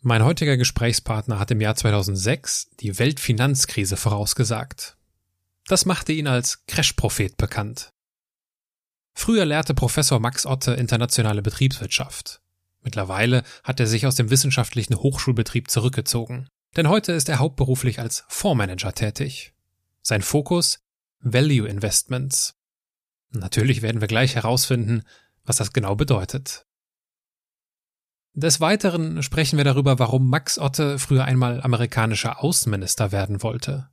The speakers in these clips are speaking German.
Mein heutiger Gesprächspartner hat im Jahr 2006 die Weltfinanzkrise vorausgesagt. Das machte ihn als Crash-Prophet bekannt. Früher lehrte Professor Max Otte internationale Betriebswirtschaft. Mittlerweile hat er sich aus dem wissenschaftlichen Hochschulbetrieb zurückgezogen. Denn heute ist er hauptberuflich als Fondsmanager tätig. Sein Fokus Value Investments. Natürlich werden wir gleich herausfinden, was das genau bedeutet. Des Weiteren sprechen wir darüber, warum Max Otte früher einmal amerikanischer Außenminister werden wollte,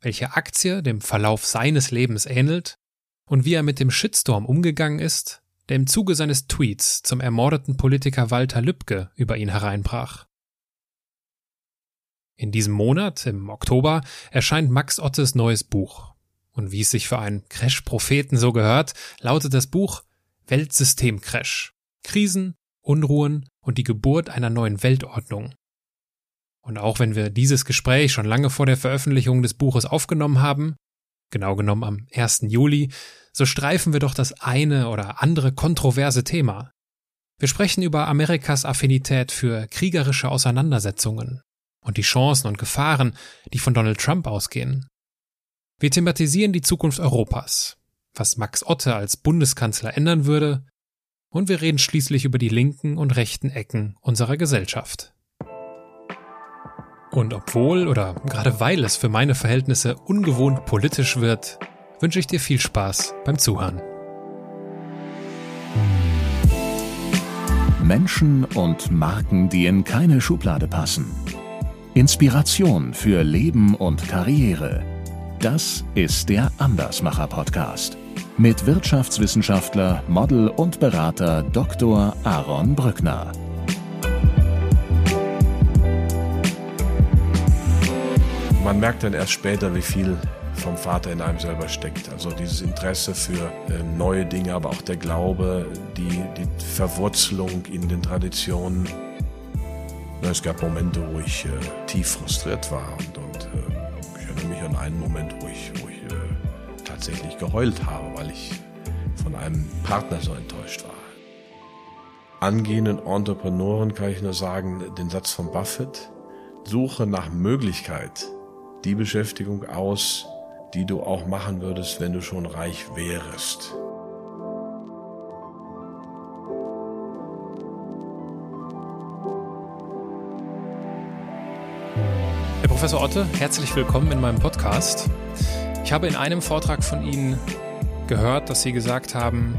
welche Aktie dem Verlauf seines Lebens ähnelt und wie er mit dem Shitstorm umgegangen ist, der im Zuge seines Tweets zum ermordeten Politiker Walter Lübcke über ihn hereinbrach. In diesem Monat, im Oktober, erscheint Max Ottes neues Buch. Und wie es sich für einen Crash-Propheten so gehört, lautet das Buch Weltsystem-Crash. Krisen, Unruhen und die Geburt einer neuen Weltordnung. Und auch wenn wir dieses Gespräch schon lange vor der Veröffentlichung des Buches aufgenommen haben, genau genommen am 1. Juli, so streifen wir doch das eine oder andere kontroverse Thema. Wir sprechen über Amerikas Affinität für kriegerische Auseinandersetzungen und die Chancen und Gefahren, die von Donald Trump ausgehen. Wir thematisieren die Zukunft Europas, was Max Otte als Bundeskanzler ändern würde und wir reden schließlich über die linken und rechten Ecken unserer Gesellschaft. Und obwohl oder gerade weil es für meine Verhältnisse ungewohnt politisch wird, wünsche ich dir viel Spaß beim Zuhören. Menschen und Marken, die in keine Schublade passen. Inspiration für Leben und Karriere. Das ist der Andersmacher Podcast mit Wirtschaftswissenschaftler, Model und Berater Dr. Aaron Brückner. Man merkt dann erst später, wie viel vom Vater in einem selber steckt. Also dieses Interesse für äh, neue Dinge, aber auch der Glaube, die, die Verwurzelung in den Traditionen. Es gab Momente, wo ich äh, tief frustriert war und, und äh, ich erinnere mich an einen Moment, wo ich, wo ich tatsächlich geheult habe, weil ich von einem Partner so enttäuscht war. Angehenden Entrepreneuren kann ich nur sagen, den Satz von Buffett, suche nach Möglichkeit die Beschäftigung aus, die du auch machen würdest, wenn du schon reich wärest. Herr Professor Otte, herzlich willkommen in meinem Podcast. Ich habe in einem Vortrag von Ihnen gehört, dass Sie gesagt haben,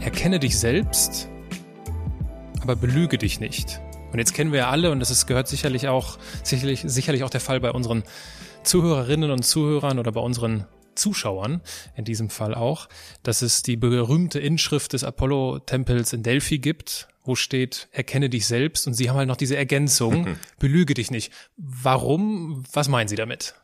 erkenne dich selbst, aber belüge dich nicht. Und jetzt kennen wir ja alle, und das ist, gehört sicherlich auch, sicherlich, sicherlich auch der Fall bei unseren Zuhörerinnen und Zuhörern oder bei unseren Zuschauern, in diesem Fall auch, dass es die berühmte Inschrift des Apollo-Tempels in Delphi gibt, wo steht, erkenne dich selbst, und Sie haben halt noch diese Ergänzung, belüge dich nicht. Warum? Was meinen Sie damit?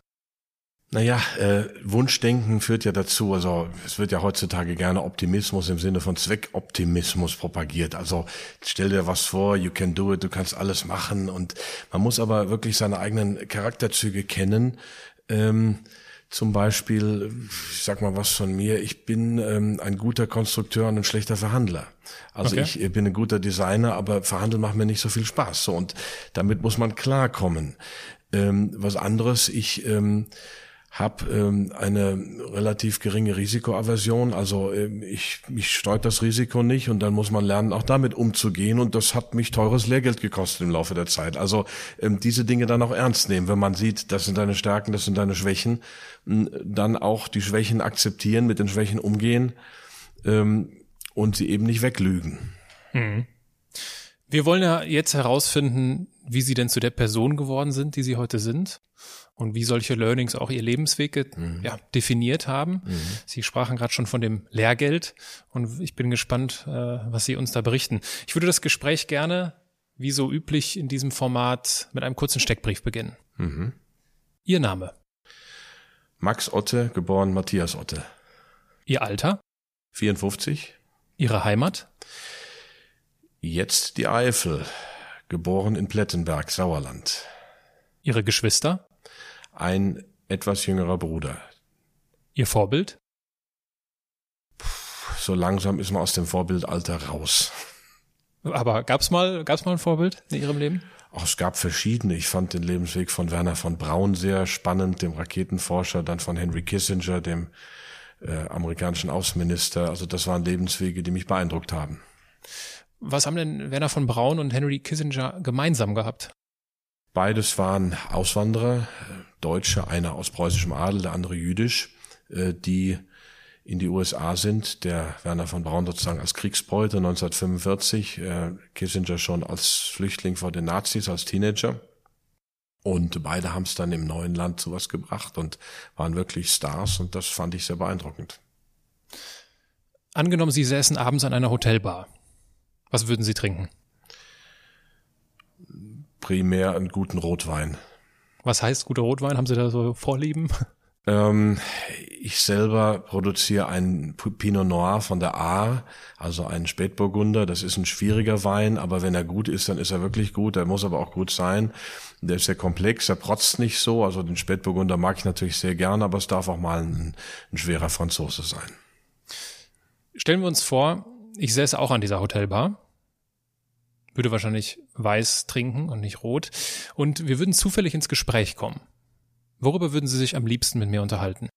Naja, äh, Wunschdenken führt ja dazu, also es wird ja heutzutage gerne Optimismus im Sinne von Zweckoptimismus propagiert. Also stell dir was vor, you can do it, du kannst alles machen und man muss aber wirklich seine eigenen Charakterzüge kennen. Ähm, zum Beispiel, ich sag mal was von mir, ich bin ähm, ein guter Konstrukteur und ein schlechter Verhandler. Also okay. ich bin ein guter Designer, aber verhandeln macht mir nicht so viel Spaß. So, und damit muss man klarkommen. Ähm, was anderes, ich ähm, habe ähm, eine relativ geringe Risikoaversion. Also ähm, ich, mich steuert das Risiko nicht und dann muss man lernen, auch damit umzugehen. Und das hat mich teures Lehrgeld gekostet im Laufe der Zeit. Also ähm, diese Dinge dann auch ernst nehmen, wenn man sieht, das sind deine Stärken, das sind deine Schwächen, dann auch die Schwächen akzeptieren, mit den Schwächen umgehen ähm, und sie eben nicht weglügen. Mhm. Wir wollen ja jetzt herausfinden, wie Sie denn zu der Person geworden sind, die Sie heute sind und wie solche Learnings auch ihr Lebensweg mhm. ja, definiert haben. Mhm. Sie sprachen gerade schon von dem Lehrgeld und ich bin gespannt, äh, was Sie uns da berichten. Ich würde das Gespräch gerne, wie so üblich in diesem Format, mit einem kurzen Steckbrief beginnen. Mhm. Ihr Name? Max Otte, geboren Matthias Otte. Ihr Alter? 54. Ihre Heimat? Jetzt die Eifel, geboren in Plettenberg, Sauerland. Ihre Geschwister? Ein etwas jüngerer Bruder. Ihr Vorbild? So langsam ist man aus dem Vorbildalter raus. Aber gab's mal, gab's mal ein Vorbild in Ihrem Leben? Ach, es gab verschiedene. Ich fand den Lebensweg von Werner von Braun sehr spannend, dem Raketenforscher, dann von Henry Kissinger, dem äh, amerikanischen Außenminister. Also das waren Lebenswege, die mich beeindruckt haben. Was haben denn Werner von Braun und Henry Kissinger gemeinsam gehabt? Beides waren Auswanderer, Deutsche, einer aus preußischem Adel, der andere jüdisch, äh, die in die USA sind. Der Werner von Braun sozusagen als Kriegsbeute 1945, äh, Kissinger schon als Flüchtling vor den Nazis, als Teenager. Und beide haben es dann im neuen Land zu was gebracht und waren wirklich Stars und das fand ich sehr beeindruckend. Angenommen, Sie säßen abends an einer Hotelbar. Was würden Sie trinken? Primär einen guten Rotwein. Was heißt guter Rotwein? Haben Sie da so Vorlieben? Ähm, ich selber produziere einen Pinot Noir von der A, also einen Spätburgunder. Das ist ein schwieriger Wein, aber wenn er gut ist, dann ist er wirklich gut. Er muss aber auch gut sein. Der ist sehr komplex, er protzt nicht so. Also den Spätburgunder mag ich natürlich sehr gerne, aber es darf auch mal ein, ein schwerer Franzose sein. Stellen wir uns vor, ich säße auch an dieser Hotelbar würde wahrscheinlich weiß trinken und nicht rot. Und wir würden zufällig ins Gespräch kommen. Worüber würden Sie sich am liebsten mit mir unterhalten?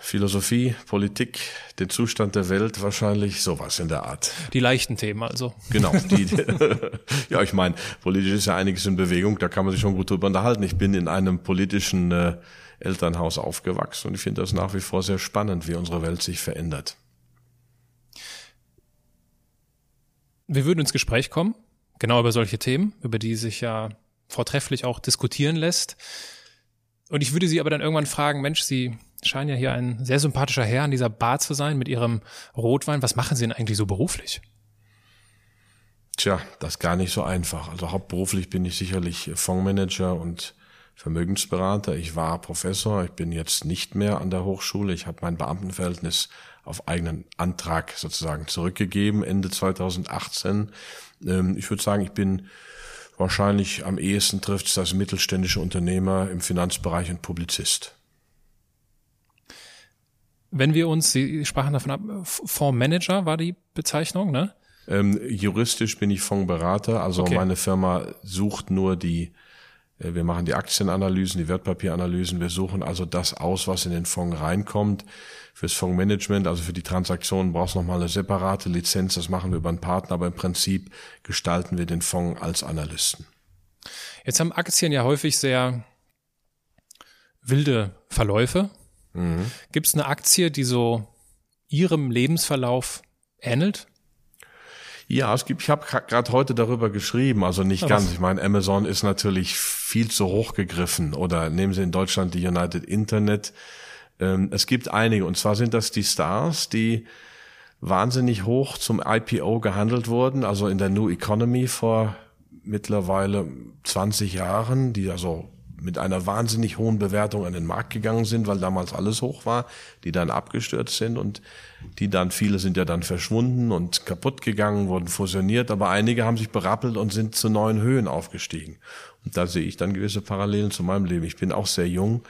Philosophie, Politik, den Zustand der Welt, wahrscheinlich sowas in der Art. Die leichten Themen also. Genau. Die, ja, ich meine, politisch ist ja einiges in Bewegung, da kann man sich schon gut drüber unterhalten. Ich bin in einem politischen äh, Elternhaus aufgewachsen und ich finde das nach wie vor sehr spannend, wie unsere Welt sich verändert. Wir würden ins Gespräch kommen, genau über solche Themen, über die sich ja vortrefflich auch diskutieren lässt. Und ich würde Sie aber dann irgendwann fragen, Mensch, Sie scheinen ja hier ein sehr sympathischer Herr an dieser Bar zu sein mit Ihrem Rotwein. Was machen Sie denn eigentlich so beruflich? Tja, das ist gar nicht so einfach. Also hauptberuflich bin ich sicherlich Fondsmanager und Vermögensberater. Ich war Professor, ich bin jetzt nicht mehr an der Hochschule. Ich habe mein Beamtenverhältnis auf eigenen Antrag sozusagen zurückgegeben, Ende 2018. Ähm, ich würde sagen, ich bin Wahrscheinlich am ehesten trifft es das mittelständische Unternehmer im Finanzbereich und Publizist. Wenn wir uns, Sie sprachen davon ab, Fondsmanager war die Bezeichnung, ne? Ähm, juristisch bin ich Fondsberater, also okay. meine Firma sucht nur die, wir machen die Aktienanalysen, die Wertpapieranalysen, wir suchen also das aus, was in den Fonds reinkommt. Fürs Fondsmanagement, also für die Transaktionen brauchst du nochmal eine separate Lizenz, das machen wir über einen Partner, aber im Prinzip gestalten wir den Fonds als Analysten. Jetzt haben Aktien ja häufig sehr wilde Verläufe. Mhm. Gibt es eine Aktie, die so ihrem Lebensverlauf ähnelt? Ja, es gibt, ich habe gerade heute darüber geschrieben, also nicht Aber ganz. Ich meine, Amazon ist natürlich viel zu hoch gegriffen. Oder nehmen Sie in Deutschland die United Internet. Ähm, es gibt einige, und zwar sind das die Stars, die wahnsinnig hoch zum IPO gehandelt wurden, also in der New Economy vor mittlerweile 20 Jahren, die also mit einer wahnsinnig hohen Bewertung an den Markt gegangen sind, weil damals alles hoch war, die dann abgestürzt sind und die dann, viele sind ja dann verschwunden und kaputt gegangen, wurden fusioniert, aber einige haben sich berappelt und sind zu neuen Höhen aufgestiegen. Und da sehe ich dann gewisse Parallelen zu meinem Leben. Ich bin auch sehr jung,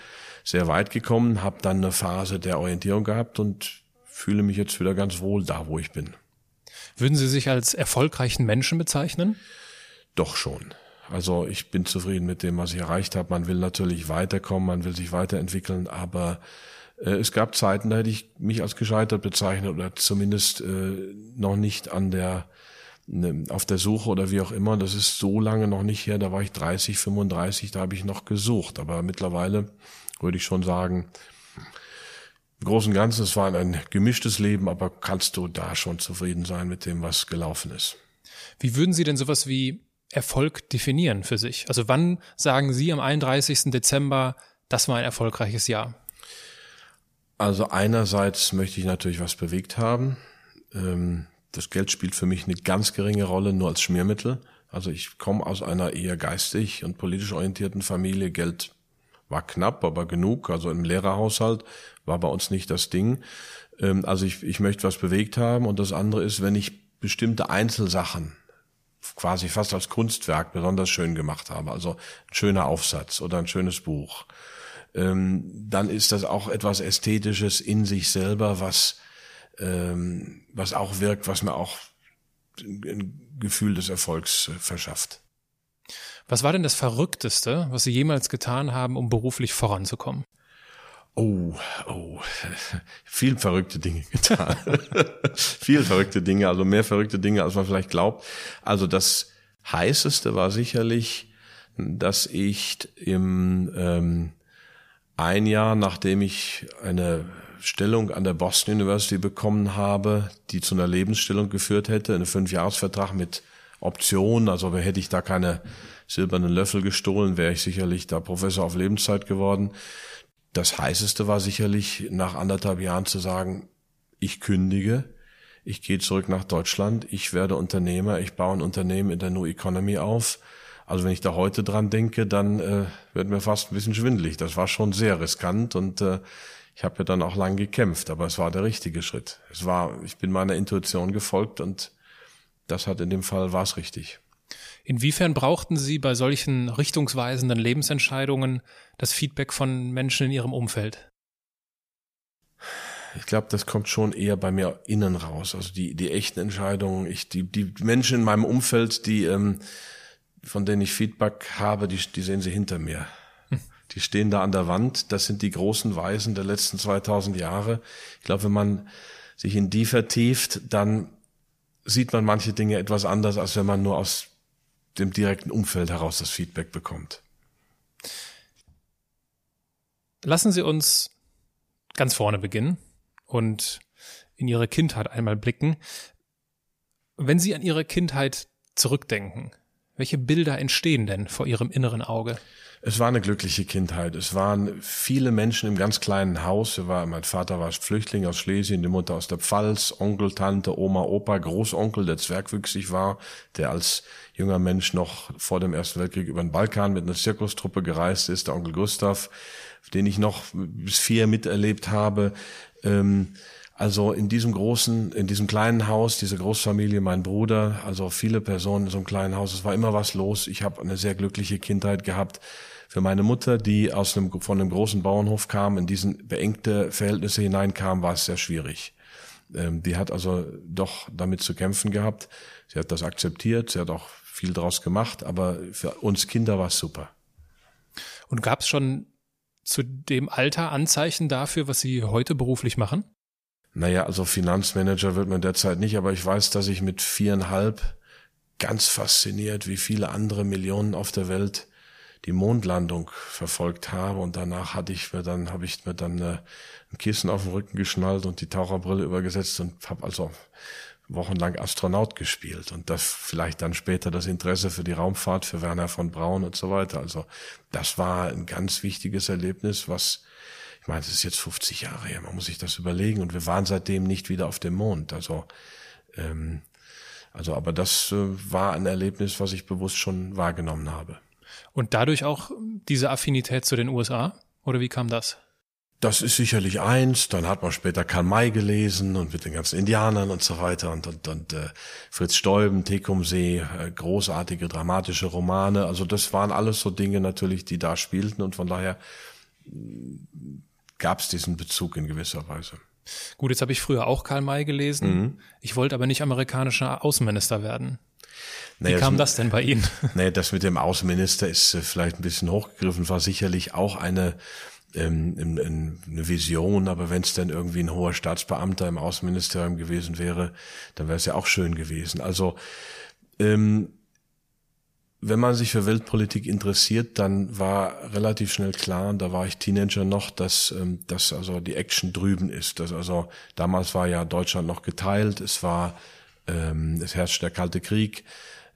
sehr weit gekommen, habe dann eine Phase der Orientierung gehabt und fühle mich jetzt wieder ganz wohl da, wo ich bin. Würden Sie sich als erfolgreichen Menschen bezeichnen? Doch schon. Also ich bin zufrieden mit dem, was ich erreicht habe. Man will natürlich weiterkommen, man will sich weiterentwickeln, aber es gab Zeiten, da hätte ich mich als gescheitert bezeichnet oder zumindest äh, noch nicht an der ne, auf der Suche oder wie auch immer. Das ist so lange noch nicht her. Da war ich 30, 35, da habe ich noch gesucht. Aber mittlerweile würde ich schon sagen, im Großen und Ganzen, es war ein gemischtes Leben, aber kannst du da schon zufrieden sein mit dem, was gelaufen ist. Wie würden Sie denn sowas wie Erfolg definieren für sich? Also wann sagen Sie am 31. Dezember, das war ein erfolgreiches Jahr? Also einerseits möchte ich natürlich was bewegt haben. Ähm, das Geld spielt für mich eine ganz geringe Rolle, nur als Schmiermittel. Also ich komme aus einer eher geistig und politisch orientierten Familie. Geld war knapp, aber genug. Also im Lehrerhaushalt war bei uns nicht das Ding. Ähm, also ich, ich möchte was bewegt haben. Und das andere ist, wenn ich bestimmte Einzelsachen quasi fast als Kunstwerk besonders schön gemacht habe. Also ein schöner Aufsatz oder ein schönes Buch. Ähm, dann ist das auch etwas Ästhetisches in sich selber, was, ähm, was auch wirkt, was mir auch ein Gefühl des Erfolgs verschafft. Was war denn das Verrückteste, was Sie jemals getan haben, um beruflich voranzukommen? Oh, oh, viel verrückte Dinge getan. viel verrückte Dinge, also mehr verrückte Dinge, als man vielleicht glaubt. Also das heißeste war sicherlich, dass ich im ähm, ein Jahr, nachdem ich eine Stellung an der Boston University bekommen habe, die zu einer Lebensstellung geführt hätte, einen Fünfjahresvertrag mit Option, also hätte ich da keine silbernen Löffel gestohlen, wäre ich sicherlich da Professor auf Lebenszeit geworden. Das heißeste war sicherlich nach anderthalb Jahren zu sagen, ich kündige, ich gehe zurück nach Deutschland, ich werde Unternehmer, ich baue ein Unternehmen in der New Economy auf. Also wenn ich da heute dran denke, dann äh, wird mir fast ein bisschen schwindelig. Das war schon sehr riskant und äh, ich habe ja dann auch lang gekämpft, aber es war der richtige Schritt. Es war, ich bin meiner Intuition gefolgt und das hat in dem Fall war es richtig. Inwiefern brauchten Sie bei solchen richtungsweisenden Lebensentscheidungen das Feedback von Menschen in Ihrem Umfeld? Ich glaube, das kommt schon eher bei mir innen raus. Also die, die echten Entscheidungen, ich, die, die Menschen in meinem Umfeld, die, ähm, von denen ich Feedback habe, die, die sehen sie hinter mir. Hm. Die stehen da an der Wand. Das sind die großen Weisen der letzten 2000 Jahre. Ich glaube, wenn man sich in die vertieft, dann sieht man manche Dinge etwas anders, als wenn man nur aus dem direkten Umfeld heraus das Feedback bekommt. Lassen Sie uns ganz vorne beginnen und in Ihre Kindheit einmal blicken. Wenn Sie an Ihre Kindheit zurückdenken, welche Bilder entstehen denn vor Ihrem inneren Auge? Es war eine glückliche Kindheit. Es waren viele Menschen im ganz kleinen Haus. War, mein Vater war Flüchtling aus Schlesien, die Mutter aus der Pfalz, Onkel, Tante, Oma, Opa, Großonkel, der zwergwüchsig war, der als junger Mensch noch vor dem Ersten Weltkrieg über den Balkan mit einer Zirkustruppe gereist ist, der Onkel Gustav, den ich noch bis vier miterlebt habe. Ähm, also in diesem großen, in diesem kleinen Haus, diese Großfamilie, mein Bruder, also viele Personen in so einem kleinen Haus, es war immer was los. Ich habe eine sehr glückliche Kindheit gehabt. Für meine Mutter, die aus einem, von einem großen Bauernhof kam, in diesen beengte Verhältnisse hineinkam, war es sehr schwierig. Ähm, die hat also doch damit zu kämpfen gehabt. Sie hat das akzeptiert, sie hat auch viel draus gemacht, aber für uns Kinder war es super. Und gab es schon zu dem Alter Anzeichen dafür, was Sie heute beruflich machen? Naja, also Finanzmanager wird man derzeit nicht, aber ich weiß, dass ich mit viereinhalb ganz fasziniert, wie viele andere Millionen auf der Welt die Mondlandung verfolgt habe und danach hatte ich mir dann habe ich mir dann äh, ein Kissen auf den Rücken geschnallt und die Taucherbrille übergesetzt und habe also wochenlang Astronaut gespielt und das vielleicht dann später das Interesse für die Raumfahrt für Werner von Braun und so weiter. Also das war ein ganz wichtiges Erlebnis, was ich meine, es ist jetzt 50 Jahre her, man muss sich das überlegen und wir waren seitdem nicht wieder auf dem Mond. Also, ähm, also aber das äh, war ein Erlebnis, was ich bewusst schon wahrgenommen habe. Und dadurch auch diese Affinität zu den USA? Oder wie kam das? Das ist sicherlich eins. Dann hat man später Karl May gelesen und mit den ganzen Indianern und so weiter und, und, und äh, Fritz Steuben, Tekumsee, äh, großartige dramatische Romane. Also das waren alles so Dinge natürlich, die da spielten und von daher gab es diesen Bezug in gewisser Weise. Gut, jetzt habe ich früher auch Karl May gelesen. Mhm. Ich wollte aber nicht amerikanischer Außenminister werden. Wie naja, kam das, das denn bei Ihnen? Nee, das mit dem Außenminister ist äh, vielleicht ein bisschen hochgegriffen, war sicherlich auch eine ähm, eine Vision, aber wenn es dann irgendwie ein hoher Staatsbeamter im Außenministerium gewesen wäre, dann wäre es ja auch schön gewesen. Also ähm, wenn man sich für Weltpolitik interessiert, dann war relativ schnell klar, und da war ich Teenager noch, dass, ähm, dass also die Action drüben ist. Dass also damals war ja Deutschland noch geteilt, es war, ähm, es herrscht der Kalte Krieg,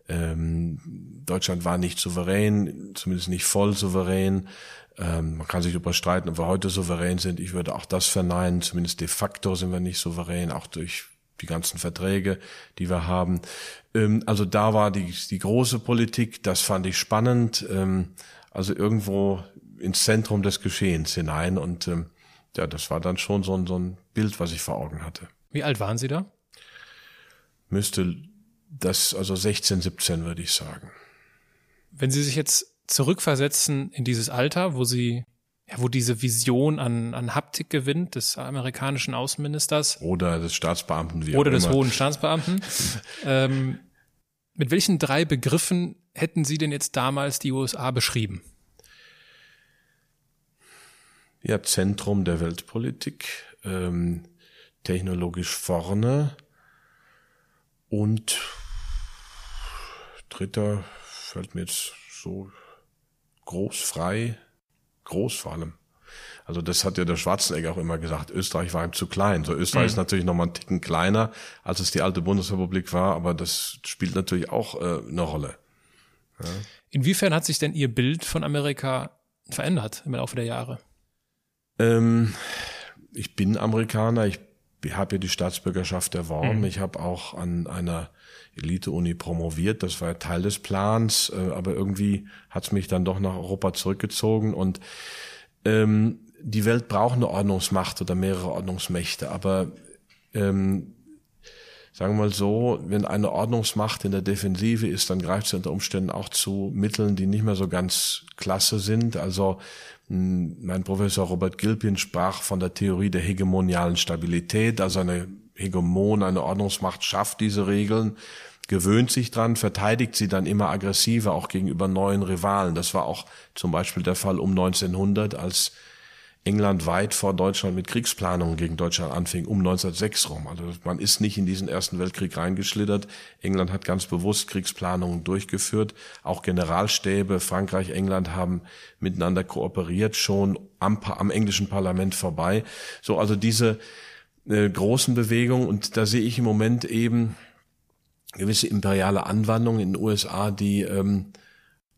ähm, Deutschland war nicht souverän, zumindest nicht voll souverän. Ähm, man kann sich überstreiten, ob wir heute souverän sind. Ich würde auch das verneinen. Zumindest de facto sind wir nicht souverän, auch durch die ganzen Verträge, die wir haben. Ähm, also da war die, die große Politik, das fand ich spannend, ähm, also irgendwo ins Zentrum des Geschehens hinein und ähm, ja, das war dann schon so ein, so ein Bild, was ich vor Augen hatte. Wie alt waren Sie da? Müsste das, also 16, 17 würde ich sagen. Wenn Sie sich jetzt zurückversetzen in dieses Alter, wo Sie ja, wo diese Vision an, an Haptik gewinnt des amerikanischen Außenministers. Oder des Staatsbeamten. Wie oder des immer. hohen Staatsbeamten. ähm, mit welchen drei Begriffen hätten Sie denn jetzt damals die USA beschrieben? Ja, Zentrum der Weltpolitik, ähm, technologisch vorne und dritter fällt mir jetzt so groß, frei, groß vor allem. Also das hat ja der Schwarzenegger auch immer gesagt, Österreich war ihm zu klein. So Österreich mhm. ist natürlich noch mal einen Ticken kleiner, als es die alte Bundesrepublik war, aber das spielt natürlich auch äh, eine Rolle. Ja. Inwiefern hat sich denn Ihr Bild von Amerika verändert im Laufe der Jahre? Ähm, ich bin Amerikaner, ich habe ja die Staatsbürgerschaft erworben. Mhm. Ich habe auch an einer Elite-Uni promoviert, das war Teil des Plans, äh, aber irgendwie hat es mich dann doch nach Europa zurückgezogen und ähm, die Welt braucht eine Ordnungsmacht oder mehrere Ordnungsmächte, aber ähm, sagen wir mal so, wenn eine Ordnungsmacht in der Defensive ist, dann greift sie unter Umständen auch zu Mitteln, die nicht mehr so ganz klasse sind. Also hm, mein Professor Robert Gilpin sprach von der Theorie der hegemonialen Stabilität, also eine Hegemon, eine Ordnungsmacht schafft diese Regeln, gewöhnt sich dran, verteidigt sie dann immer aggressiver auch gegenüber neuen Rivalen. Das war auch zum Beispiel der Fall um 1900, als England weit vor Deutschland mit Kriegsplanungen gegen Deutschland anfing, um 1906 rum. Also man ist nicht in diesen Ersten Weltkrieg reingeschlittert. England hat ganz bewusst Kriegsplanungen durchgeführt. Auch Generalstäbe, Frankreich, England haben miteinander kooperiert, schon am, am englischen Parlament vorbei. So, also diese äh, großen Bewegungen. Und da sehe ich im Moment eben gewisse imperiale Anwandlungen in den USA, die ähm,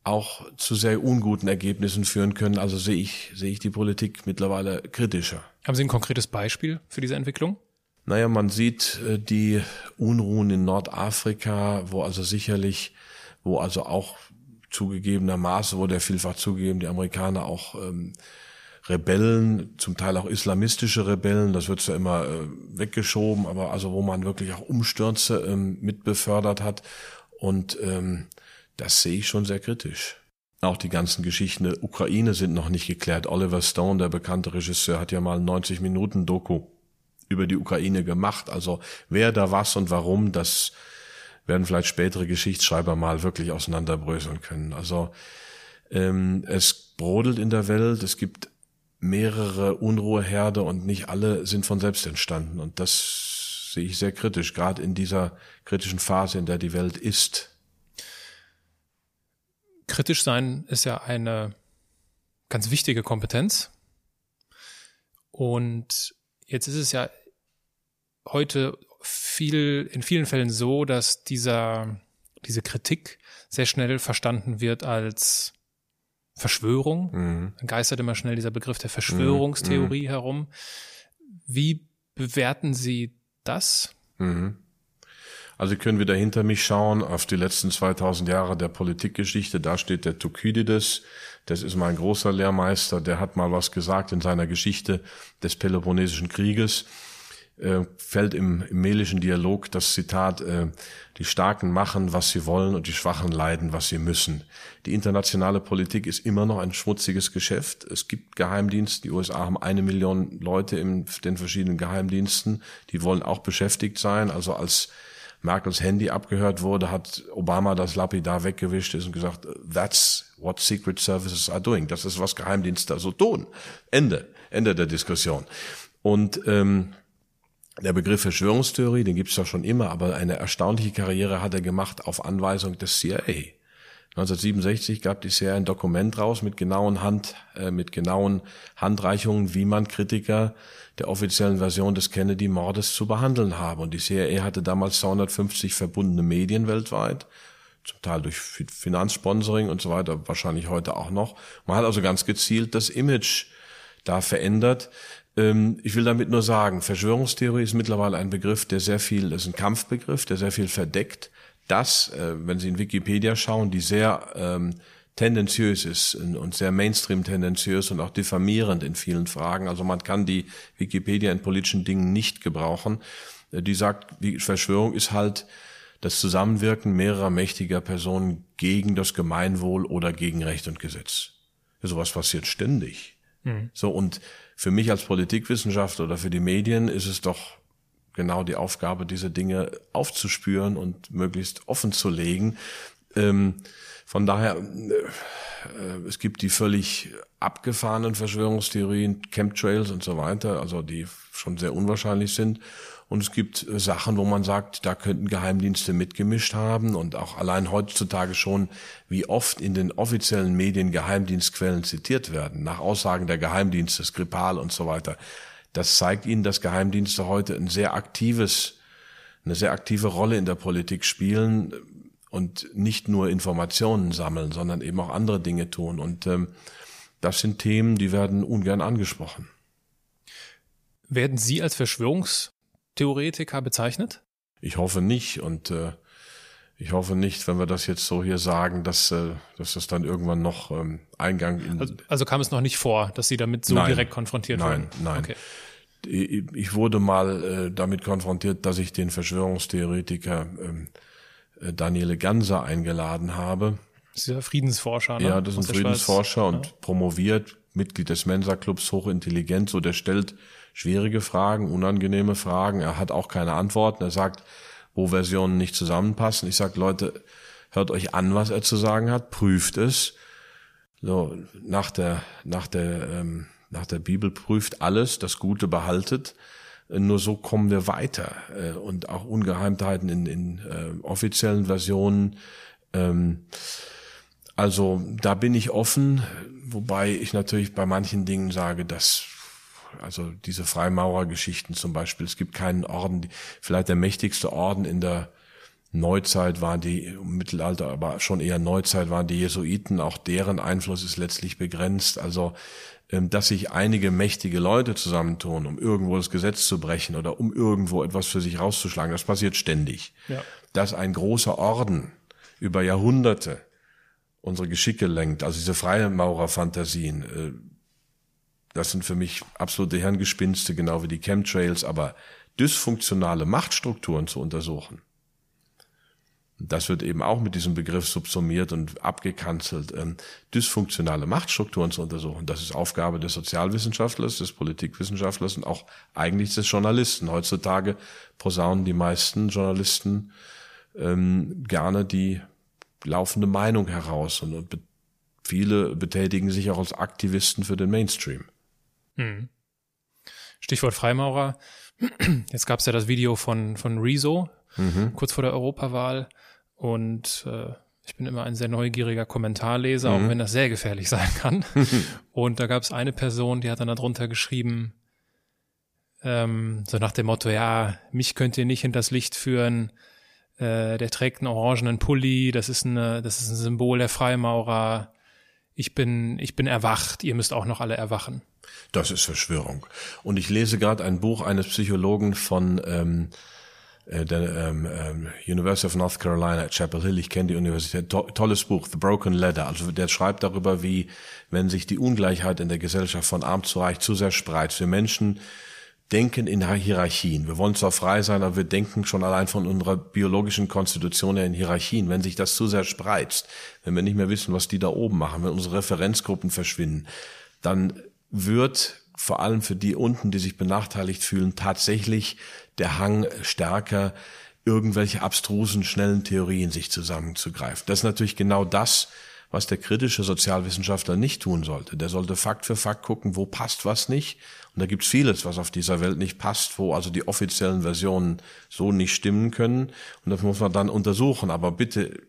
auch zu sehr unguten Ergebnissen führen können. Also sehe ich, sehe ich die Politik mittlerweile kritischer. Haben Sie ein konkretes Beispiel für diese Entwicklung? Naja, man sieht äh, die Unruhen in Nordafrika, wo also sicherlich, wo also auch zugegebenermaßen, wurde ja vielfach zugegeben, die Amerikaner auch ähm, Rebellen, zum Teil auch islamistische Rebellen, das wird zwar immer äh, weggeschoben, aber also wo man wirklich auch Umstürze ähm, mit befördert hat und ähm, das sehe ich schon sehr kritisch. Auch die ganzen Geschichten der Ukraine sind noch nicht geklärt. Oliver Stone, der bekannte Regisseur, hat ja mal 90 Minuten Doku über die Ukraine gemacht. Also wer da was und warum, das werden vielleicht spätere Geschichtsschreiber mal wirklich auseinanderbröseln können. Also ähm, es brodelt in der Welt, es gibt mehrere Unruheherde und nicht alle sind von selbst entstanden. Und das sehe ich sehr kritisch, gerade in dieser kritischen Phase, in der die Welt ist. Kritisch sein ist ja eine ganz wichtige Kompetenz. Und jetzt ist es ja heute viel, in vielen Fällen so, dass dieser, diese Kritik sehr schnell verstanden wird als Verschwörung. Mhm. Geistert immer schnell dieser Begriff der Verschwörungstheorie mhm. herum. Wie bewerten Sie das? Mhm. Also können wieder hinter mich schauen auf die letzten 2000 Jahre der Politikgeschichte. Da steht der Thukydides. Das ist mein großer Lehrmeister. Der hat mal was gesagt in seiner Geschichte des Peloponnesischen Krieges. Äh, fällt im, im melischen Dialog das Zitat, äh, die Starken machen, was sie wollen und die Schwachen leiden, was sie müssen. Die internationale Politik ist immer noch ein schmutziges Geschäft. Es gibt Geheimdienste. Die USA haben eine Million Leute in den verschiedenen Geheimdiensten. Die wollen auch beschäftigt sein. Also als Merkels Handy abgehört wurde, hat Obama das lapidar weggewischt ist und gesagt, that's what Secret Services are doing. Das ist, was Geheimdienste so tun. Ende. Ende der Diskussion. Und ähm, der Begriff Verschwörungstheorie, den gibt's doch schon immer, aber eine erstaunliche Karriere hat er gemacht auf Anweisung des CIA. 1967 gab die CIA ein Dokument raus mit genauen Hand, äh, mit genauen Handreichungen, wie man Kritiker der offiziellen Version des Kennedy-Mordes zu behandeln habe. Und die CIA hatte damals 250 verbundene Medien weltweit, zum Teil durch Finanzsponsoring und so weiter, wahrscheinlich heute auch noch. Man hat also ganz gezielt das Image da verändert. Ähm, ich will damit nur sagen, Verschwörungstheorie ist mittlerweile ein Begriff, der sehr viel, das ist ein Kampfbegriff, der sehr viel verdeckt. Das, äh, wenn Sie in Wikipedia schauen, die sehr ähm, tendenziös ist und sehr Mainstream tendenziös und auch diffamierend in vielen Fragen. Also man kann die Wikipedia in politischen Dingen nicht gebrauchen. Äh, die sagt, Verschwörung ist halt das Zusammenwirken mehrerer mächtiger Personen gegen das Gemeinwohl oder gegen Recht und Gesetz. Sowas passiert ständig. Mhm. So, und für mich als Politikwissenschaftler oder für die Medien ist es doch genau die Aufgabe, diese Dinge aufzuspüren und möglichst offen zu legen. Ähm, von daher, äh, es gibt die völlig abgefahrenen Verschwörungstheorien, Chemtrails und so weiter, also die schon sehr unwahrscheinlich sind. Und es gibt äh, Sachen, wo man sagt, da könnten Geheimdienste mitgemischt haben und auch allein heutzutage schon, wie oft in den offiziellen Medien Geheimdienstquellen zitiert werden, nach Aussagen der Geheimdienste, Skripal und so weiter. Das zeigt Ihnen, dass Geheimdienste heute ein sehr aktives, eine sehr aktive Rolle in der Politik spielen und nicht nur Informationen sammeln, sondern eben auch andere Dinge tun. Und ähm, das sind Themen, die werden ungern angesprochen. Werden Sie als Verschwörungs Theoretiker bezeichnet? Ich hoffe nicht und äh, ich hoffe nicht, wenn wir das jetzt so hier sagen, dass, äh, dass das dann irgendwann noch ähm, Eingang in. Also, also kam es noch nicht vor, dass Sie damit so nein, direkt konfrontiert nein, wurden? Nein, nein. Okay. Ich wurde mal äh, damit konfrontiert, dass ich den Verschwörungstheoretiker ähm, äh, Daniele Ganser eingeladen habe. Das ist ja Friedensforscher, ne? Ja, das ist ein Friedensforscher und ja. promoviert, Mitglied des Mensa-Clubs, hochintelligent, so der stellt schwierige Fragen, unangenehme Fragen. Er hat auch keine Antworten. Er sagt, wo Versionen nicht zusammenpassen. Ich sage, Leute, hört euch an, was er zu sagen hat, prüft es. So, nach der, nach der, ähm, nach der Bibel prüft alles, das Gute behaltet. Nur so kommen wir weiter. Äh, und auch Ungeheimtheiten in, in äh, offiziellen Versionen. Ähm, also da bin ich offen, wobei ich natürlich bei manchen Dingen sage, dass also diese Freimaurergeschichten zum Beispiel. Es gibt keinen Orden, vielleicht der mächtigste Orden in der Neuzeit waren die, im Mittelalter, aber schon eher Neuzeit waren die Jesuiten. Auch deren Einfluss ist letztlich begrenzt. Also, ähm, dass sich einige mächtige Leute zusammentun, um irgendwo das Gesetz zu brechen oder um irgendwo etwas für sich rauszuschlagen, das passiert ständig. Ja. Dass ein großer Orden über Jahrhunderte unsere Geschicke lenkt, also diese Freimaurerfantasien, äh, das sind für mich absolute Hirngespinste, genau wie die Chemtrails, aber dysfunktionale Machtstrukturen zu untersuchen. Das wird eben auch mit diesem Begriff subsumiert und abgekanzelt. Ähm, dysfunktionale Machtstrukturen zu untersuchen, das ist Aufgabe des Sozialwissenschaftlers, des Politikwissenschaftlers und auch eigentlich des Journalisten. Heutzutage posaunen die meisten Journalisten ähm, gerne die laufende Meinung heraus und, und be viele betätigen sich auch als Aktivisten für den Mainstream. Hm. Stichwort Freimaurer. Jetzt gab es ja das Video von, von Rezo mhm. kurz vor der Europawahl und äh, ich bin immer ein sehr neugieriger Kommentarleser, mhm. auch wenn das sehr gefährlich sein kann. und da gab es eine Person, die hat dann darunter geschrieben, ähm, so nach dem Motto, ja, mich könnt ihr nicht hinters Licht führen, äh, der trägt einen orangenen Pulli, das ist, eine, das ist ein Symbol der Freimaurer, ich bin, ich bin erwacht, ihr müsst auch noch alle erwachen. Das ist Verschwörung. Und ich lese gerade ein Buch eines Psychologen von ähm, äh, der ähm, ähm, University of North Carolina Chapel Hill. Ich kenne die Universität. To tolles Buch, The Broken Ladder. Also der schreibt darüber, wie wenn sich die Ungleichheit in der Gesellschaft von arm zu reich zu sehr spreizt. Wir Menschen denken in Hierarchien. Wir wollen zwar frei sein, aber wir denken schon allein von unserer biologischen Konstitution her in Hierarchien. Wenn sich das zu sehr spreizt, wenn wir nicht mehr wissen, was die da oben machen, wenn unsere Referenzgruppen verschwinden, dann wird vor allem für die unten, die sich benachteiligt fühlen, tatsächlich der Hang stärker, irgendwelche abstrusen, schnellen Theorien sich zusammenzugreifen. Das ist natürlich genau das, was der kritische Sozialwissenschaftler nicht tun sollte. Der sollte Fakt für Fakt gucken, wo passt was nicht. Und da gibt's vieles, was auf dieser Welt nicht passt, wo also die offiziellen Versionen so nicht stimmen können. Und das muss man dann untersuchen. Aber bitte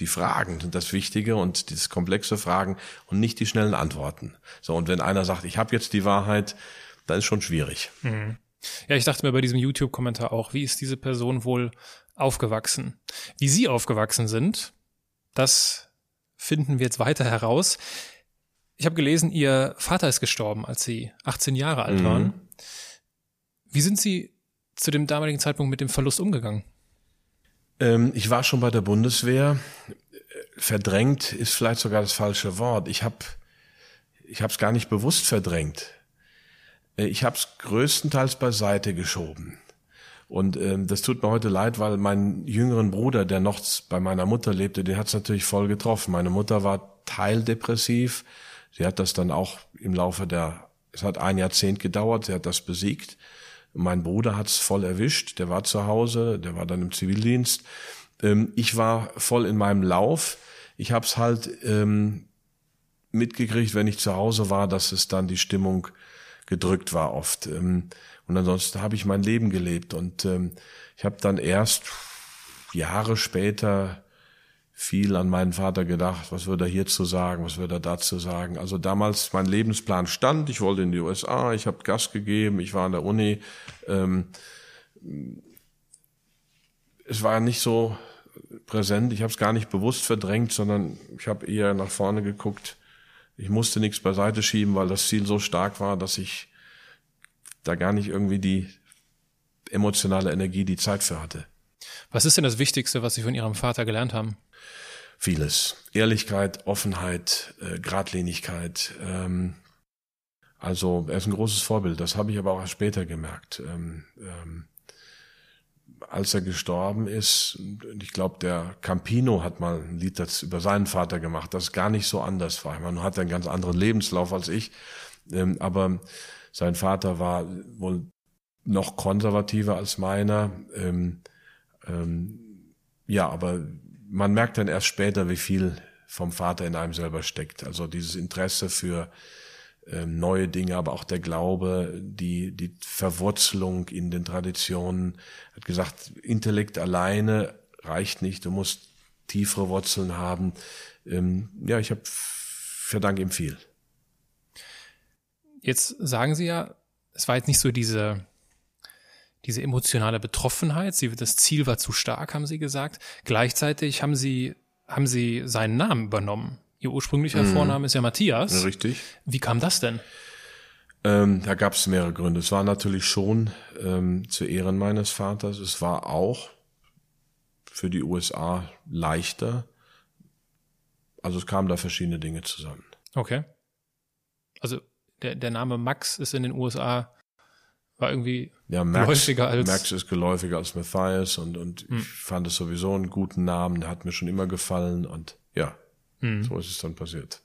die Fragen sind das Wichtige und dieses komplexe Fragen und nicht die schnellen Antworten. So, und wenn einer sagt, ich habe jetzt die Wahrheit, dann ist schon schwierig. Mhm. Ja, ich dachte mir bei diesem YouTube-Kommentar auch, wie ist diese Person wohl aufgewachsen? Wie Sie aufgewachsen sind, das finden wir jetzt weiter heraus. Ich habe gelesen, Ihr Vater ist gestorben, als Sie 18 Jahre alt mhm. waren. Wie sind Sie zu dem damaligen Zeitpunkt mit dem Verlust umgegangen? Ähm, ich war schon bei der Bundeswehr. Verdrängt ist vielleicht sogar das falsche Wort. Ich habe ich habe es gar nicht bewusst verdrängt. Äh, ich habe es größtenteils beiseite geschoben. Und ähm, das tut mir heute leid, weil mein jüngeren Bruder, der noch bei meiner Mutter lebte, den hat es natürlich voll getroffen. Meine Mutter war teildepressiv, sie hat das dann auch im Laufe der, es hat ein Jahrzehnt gedauert, sie hat das besiegt. Mein Bruder hat's voll erwischt, der war zu Hause, der war dann im Zivildienst. Ähm, ich war voll in meinem Lauf. Ich habe es halt ähm, mitgekriegt, wenn ich zu Hause war, dass es dann die Stimmung gedrückt war oft. Ähm, und ansonsten habe ich mein Leben gelebt. Und ähm, ich habe dann erst Jahre später viel an meinen Vater gedacht, was würde er hierzu sagen, was würde er dazu sagen. Also damals mein Lebensplan stand, ich wollte in die USA, ich habe Gas gegeben, ich war an der Uni. Ähm, es war nicht so präsent, ich habe es gar nicht bewusst verdrängt, sondern ich habe eher nach vorne geguckt. Ich musste nichts beiseite schieben, weil das Ziel so stark war, dass ich da gar nicht irgendwie die emotionale Energie, die Zeit für hatte. Was ist denn das Wichtigste, was Sie von Ihrem Vater gelernt haben? Vieles. Ehrlichkeit, Offenheit, äh, Gradlinigkeit. Ähm, also er ist ein großes Vorbild. Das habe ich aber auch erst später gemerkt. Ähm, ähm, als er gestorben ist, ich glaube, der Campino hat mal ein Lied das über seinen Vater gemacht, das gar nicht so anders war. Man hat einen ganz anderen Lebenslauf als ich, ähm, aber sein Vater war wohl noch konservativer als meiner. Ähm, ähm, ja, aber man merkt dann erst später, wie viel vom Vater in einem selber steckt. Also dieses Interesse für ähm, neue Dinge, aber auch der Glaube, die, die Verwurzelung in den Traditionen. Hat gesagt, Intellekt alleine reicht nicht, du musst tiefere Wurzeln haben. Ähm, ja, ich habe verdanke ihm viel. Jetzt sagen Sie ja, es war jetzt nicht so diese diese emotionale Betroffenheit. Sie, das Ziel war zu stark, haben Sie gesagt. Gleichzeitig haben Sie, haben Sie seinen Namen übernommen. Ihr ursprünglicher mhm. Vorname ist ja Matthias. Richtig. Wie kam das denn? Ähm, da gab es mehrere Gründe. Es war natürlich schon ähm, zu Ehren meines Vaters. Es war auch für die USA leichter. Also es kamen da verschiedene Dinge zusammen. Okay. Also der, der Name Max ist in den USA war irgendwie ja, Max, geläufiger als. Max ist geläufiger als Matthias und, und hm. ich fand es sowieso einen guten Namen, der hat mir schon immer gefallen und ja, hm. so ist es dann passiert.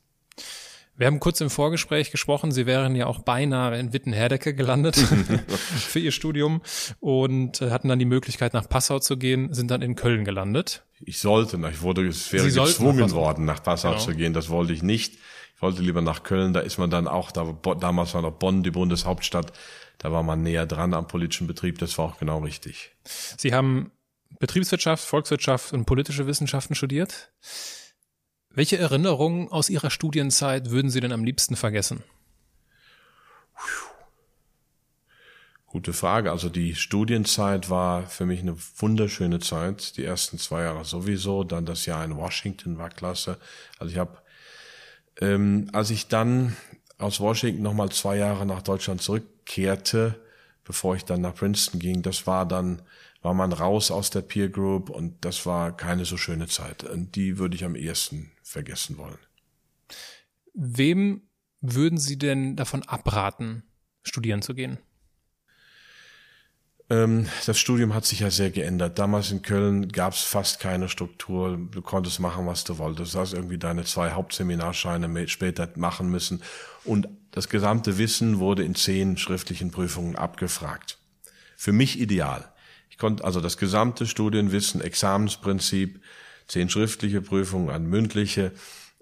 Wir haben kurz im Vorgespräch gesprochen, Sie wären ja auch beinahe in Wittenherdecke gelandet für Ihr Studium und äh, hatten dann die Möglichkeit, nach Passau zu gehen, sind dann in Köln gelandet. Ich sollte, ich wurde, es wäre Sie gezwungen nach worden, nach Passau genau. zu gehen. Das wollte ich nicht. Ich wollte lieber nach Köln, da ist man dann auch, da, damals war noch Bonn die Bundeshauptstadt, da war man näher dran am politischen Betrieb, das war auch genau richtig. Sie haben Betriebswirtschaft, Volkswirtschaft und politische Wissenschaften studiert. Welche Erinnerungen aus Ihrer Studienzeit würden Sie denn am liebsten vergessen? Gute Frage. Also die Studienzeit war für mich eine wunderschöne Zeit. Die ersten zwei Jahre sowieso, dann das Jahr in Washington war klasse. Also ich habe, ähm, als ich dann aus Washington nochmal zwei Jahre nach Deutschland zurückkehrte, bevor ich dann nach Princeton ging, das war dann, war man raus aus der Peer Group und das war keine so schöne Zeit. Und die würde ich am ehesten vergessen wollen. Wem würden Sie denn davon abraten, studieren zu gehen? Ähm, das Studium hat sich ja sehr geändert. Damals in Köln gab es fast keine Struktur. Du konntest machen, was du wolltest. Du hast irgendwie deine zwei Hauptseminarscheine später machen müssen. Und das gesamte Wissen wurde in zehn schriftlichen Prüfungen abgefragt. Für mich ideal. Ich konnte also das gesamte Studienwissen, Examensprinzip, zehn schriftliche Prüfungen, an mündliche.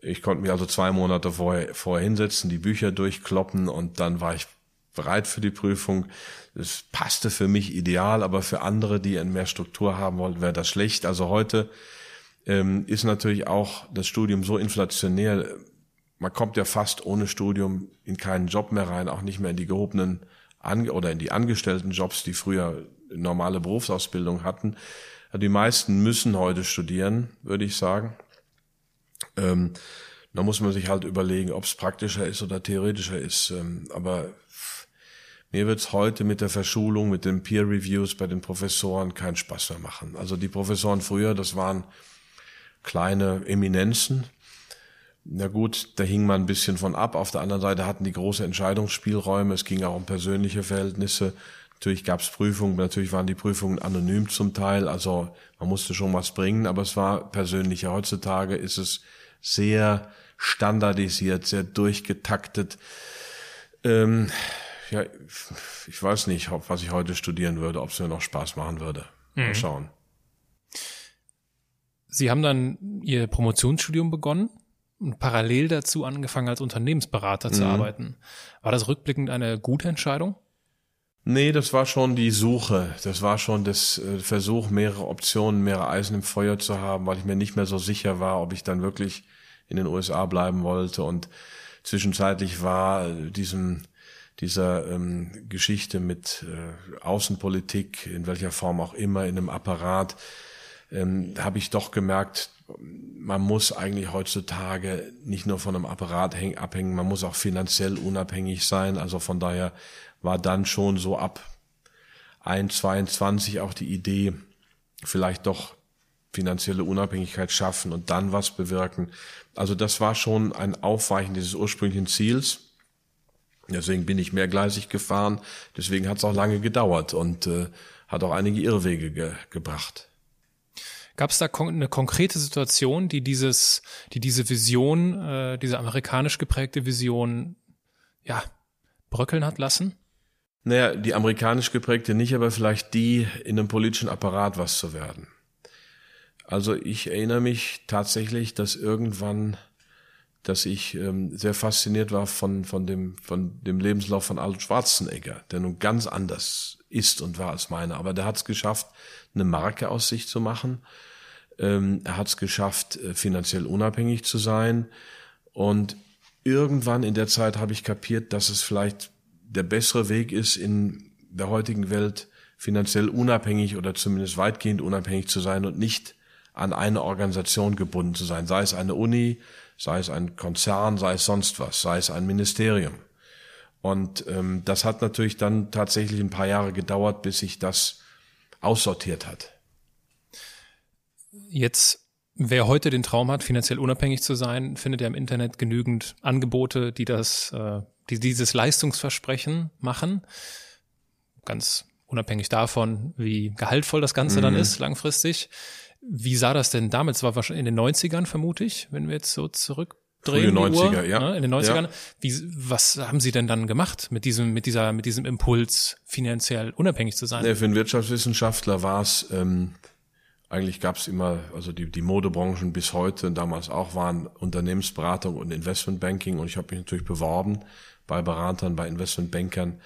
Ich konnte mich also zwei Monate vorher, vorher hinsetzen, die Bücher durchkloppen und dann war ich bereit für die Prüfung. Es passte für mich ideal, aber für andere, die mehr Struktur haben wollten, wäre das schlecht. Also heute ähm, ist natürlich auch das Studium so inflationär. Man kommt ja fast ohne Studium in keinen Job mehr rein, auch nicht mehr in die gehobenen Ange oder in die angestellten Jobs, die früher normale Berufsausbildung hatten. Die meisten müssen heute studieren, würde ich sagen. Ähm, da muss man sich halt überlegen, ob es praktischer ist oder theoretischer ist. Ähm, aber mir wird's heute mit der Verschulung, mit den Peer Reviews bei den Professoren keinen Spaß mehr machen. Also die Professoren früher, das waren kleine Eminenzen. Na gut, da hing man ein bisschen von ab. Auf der anderen Seite hatten die große Entscheidungsspielräume. Es ging auch um persönliche Verhältnisse. Natürlich gab's Prüfungen, natürlich waren die Prüfungen anonym zum Teil. Also man musste schon was bringen, aber es war persönlicher. Heutzutage ist es sehr standardisiert, sehr durchgetaktet. Ähm, ja, ich weiß nicht, ob, was ich heute studieren würde, ob es mir noch Spaß machen würde. Mal mhm. schauen. Sie haben dann Ihr Promotionsstudium begonnen parallel dazu angefangen, als Unternehmensberater zu mhm. arbeiten. War das rückblickend eine gute Entscheidung? Nee, das war schon die Suche. Das war schon das äh, Versuch, mehrere Optionen, mehrere Eisen im Feuer zu haben, weil ich mir nicht mehr so sicher war, ob ich dann wirklich in den USA bleiben wollte. Und zwischenzeitlich war diesem dieser ähm, Geschichte mit äh, Außenpolitik, in welcher Form auch immer, in einem Apparat, ähm, habe ich doch gemerkt, man muss eigentlich heutzutage nicht nur von einem Apparat abhängen, man muss auch finanziell unabhängig sein. Also von daher war dann schon so ab 1,22 auch die Idee, vielleicht doch finanzielle Unabhängigkeit schaffen und dann was bewirken. Also das war schon ein Aufweichen dieses ursprünglichen Ziels. Deswegen bin ich mehrgleisig gefahren. Deswegen hat es auch lange gedauert und äh, hat auch einige Irrwege ge gebracht. Gab es da kon eine konkrete Situation, die dieses, die diese Vision, äh, diese amerikanisch geprägte Vision, ja, bröckeln hat lassen? Naja, die amerikanisch geprägte nicht, aber vielleicht die in einem politischen Apparat was zu werden. Also ich erinnere mich tatsächlich, dass irgendwann, dass ich ähm, sehr fasziniert war von, von, dem, von dem Lebenslauf von Arnold Schwarzenegger, der nun ganz anders ist und war als meiner. Aber der hat es geschafft, eine Marke aus sich zu machen. Ähm, er hat es geschafft, äh, finanziell unabhängig zu sein. Und irgendwann in der Zeit habe ich kapiert, dass es vielleicht der bessere Weg ist, in der heutigen Welt finanziell unabhängig oder zumindest weitgehend unabhängig zu sein und nicht an eine Organisation gebunden zu sein, sei es eine Uni, sei es ein Konzern, sei es sonst was, sei es ein Ministerium. Und ähm, das hat natürlich dann tatsächlich ein paar Jahre gedauert, bis sich das aussortiert hat. Jetzt, wer heute den Traum hat, finanziell unabhängig zu sein, findet ja im Internet genügend Angebote, die das, äh, die dieses Leistungsversprechen machen. Ganz unabhängig davon, wie gehaltvoll das Ganze mhm. dann ist langfristig. Wie sah das denn damals? War wahrscheinlich in den 90ern, vermute ich, wenn wir jetzt so zurück drehen. Frühe 90er, Uhr, ja. Ne, in den 90ern. Ja. Wie, was haben Sie denn dann gemacht mit diesem, mit dieser, mit diesem Impuls, finanziell unabhängig zu sein? Nee, für einen Wirtschaftswissenschaftler war es, ähm, eigentlich gab es immer, also die, die Modebranchen bis heute und damals auch waren Unternehmensberatung und Investmentbanking und ich habe mich natürlich beworben bei Beratern, bei Investmentbankern,